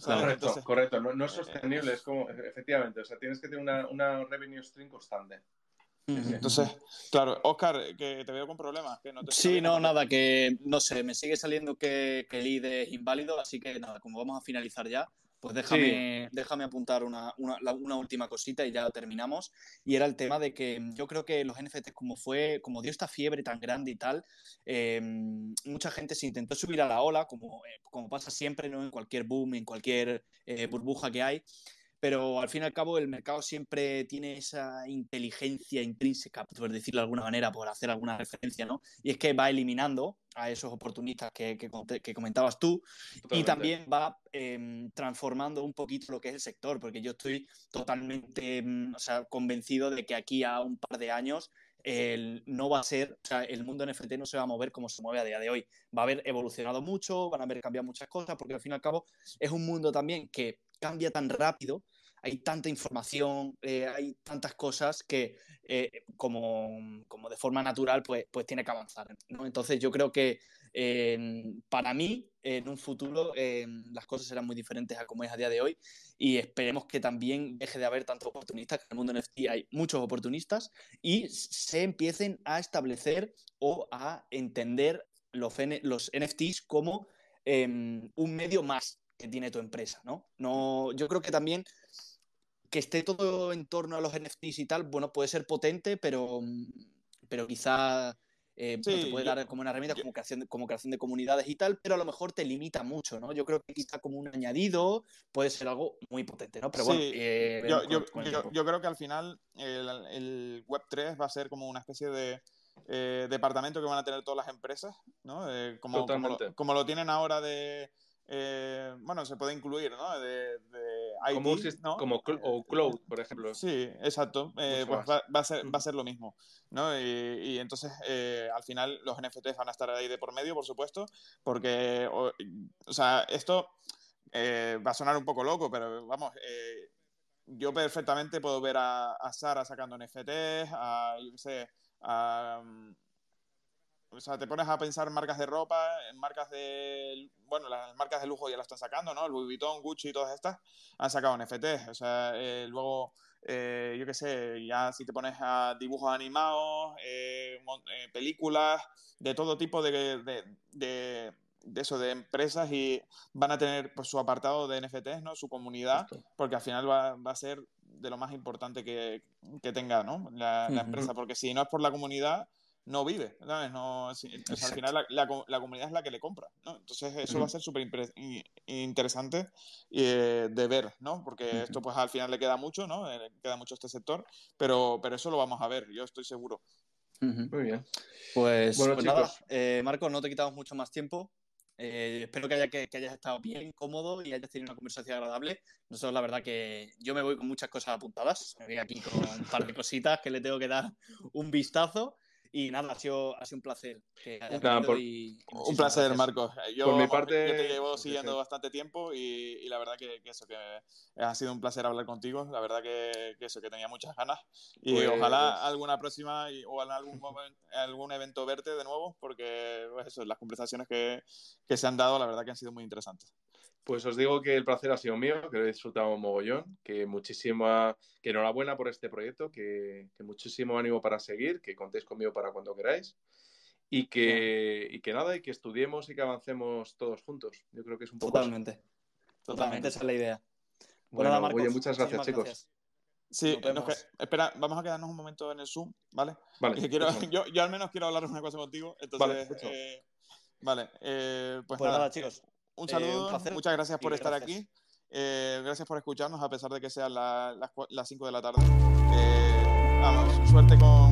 correcto, correcto. No, es sostenible, es como, efectivamente, o sea, tienes que tener una, una revenue stream constante. Entonces, claro, Oscar, que te veo con problemas. Que no te sí, no, nada, que no sé, me sigue saliendo que, que el ID es inválido, así que nada, como vamos a finalizar ya, pues déjame, déjame apuntar una, última cosita y ya terminamos. Y era el tema de que yo creo que los NFTs, como fue, como dio esta fiebre tan grande y tal, eh, mucha gente se intentó subir a la ola, como, eh, como pasa siempre ¿no? en cualquier boom, en cualquier eh, burbuja que hay pero al fin y al cabo el mercado siempre tiene esa inteligencia intrínseca, por decirlo de alguna manera, por hacer alguna referencia, ¿no? Y es que va eliminando a esos oportunistas que, que, comentabas tú y también va em, transformando un poquito lo que es el sector, porque yo estoy totalmente mm, o sea, convencido de que aquí a un par de años el, no va a ser, o sea, el mundo NFT no se va a mover como se mueve a día de hoy. Va a haber evolucionado mucho, van a haber cambiado muchas cosas, porque al fin y al cabo es un mundo también que cambia tan rápido, hay tanta información, eh, hay tantas cosas que eh, como, como, de forma natural pues, pues tiene que avanzar. ¿no? Entonces yo creo que para mí en un futuro las cosas serán muy diferentes a como es a día de hoy y esperemos que también deje de haber tantos oportunistas, que en el mundo NFT hay muchos oportunistas y se empiecen a establecer o a entender los, los NFTs como em, un medio más que tiene tu empresa, ¿no? no yo creo que también que esté todo en torno a los NFTs y tal, bueno, puede ser potente, pero, pero quizá eh, te puede dar como una herramienta como, creación, como creación de comunidades y tal, pero a lo mejor te limita mucho, ¿no? Yo creo que quizá como un añadido puede ser algo muy potente, ¿no? Pero bueno, eh, yo, yo, creo que al final el, el Web3 va a ser como una especie de eh, departamento que van a tener todas las empresas, ¿no? como, como lo tienen ahora de eh, bueno, se puede incluir, ¿no? De, IT, como, o Cloud, por ejemplo. Sí, exacto. Eh, pues va, a ser, va a ser lo mismo, ¿no? Y, entonces, eh, al final, los NFTs van a estar ahí de por medio, por supuesto, porque, o, sea, esto va a sonar un poco loco, pero vamos, yo perfectamente puedo ver a, a Sara sacando NFTs, a, yo qué sé, a o sea, te pones a pensar marcas de ropa, en marcas de, bueno, las marcas de lujo ya las están sacando, ¿no? Louis Vuitton, Gucci y todas estas han sacado NFT. O sea, eh, luego, eh, yo qué sé, ya si te pones a dibujos animados, eh, películas, de todo tipo de, de, eso, de empresas y van a tener pues, su apartado de NFTs, ¿no? Su comunidad, porque al final va, va, a ser de lo más importante que, que tenga, ¿no? La, la empresa, porque si no es por la comunidad no vive, ¿sabes? No, al final la, comunidad es la que le compra, ¿no? Entonces eso va a ser súper interesante eh, de ver, ¿no? Porque esto pues al final le queda mucho, ¿no? Eh, queda mucho este sector, pero, pero eso lo vamos a ver, yo estoy seguro. Muy bien. Pues, bueno, pues nada, eh, Marco, no te quitamos mucho más tiempo. espero que, haya, que, hayas estado bien, cómodo y hayas tenido una conversación agradable. Nosotros, la verdad, que yo me voy con muchas cosas apuntadas. Me voy aquí con un par de cositas que le tengo que dar un vistazo. Y nada, ha sido, ha sido un placer. un placer, Marcos. Yo, por mi parte, yo te llevo siguiendo bastante tiempo y, la verdad que, eso, que ha sido un placer hablar contigo. La verdad que, eso, que tenía muchas ganas. Y pues, ojalá pues alguna próxima o en algún, algún evento verte de nuevo, porque pues eso, las conversaciones que, que se han dado, la verdad que han sido muy interesantes. Pues os digo que el placer ha sido mío, que he disfrutado un mogollón, que muchísima, que enhorabuena por este proyecto, que, muchísimo ánimo para seguir, que contéis conmigo para cuando queráis y que, y que nada, y que estudiemos y que avancemos todos juntos. Yo creo que es un poco Totalmente. Totalmente, esa es la idea. Bueno, oye, muchas gracias, chicos. Sí, espera, vamos a quedarnos un momento en el Zoom, ¿vale? Vale. Quiero, yo, yo, al menos quiero hablar una cosa contigo. Entonces, vale, eh, eh, pues, pues nada, chicos un eh, saludo, muchas gracias por estar aquí. Eh, gracias por escucharnos a pesar de que sean las 5 de la tarde. Eh, vamos, suerte con,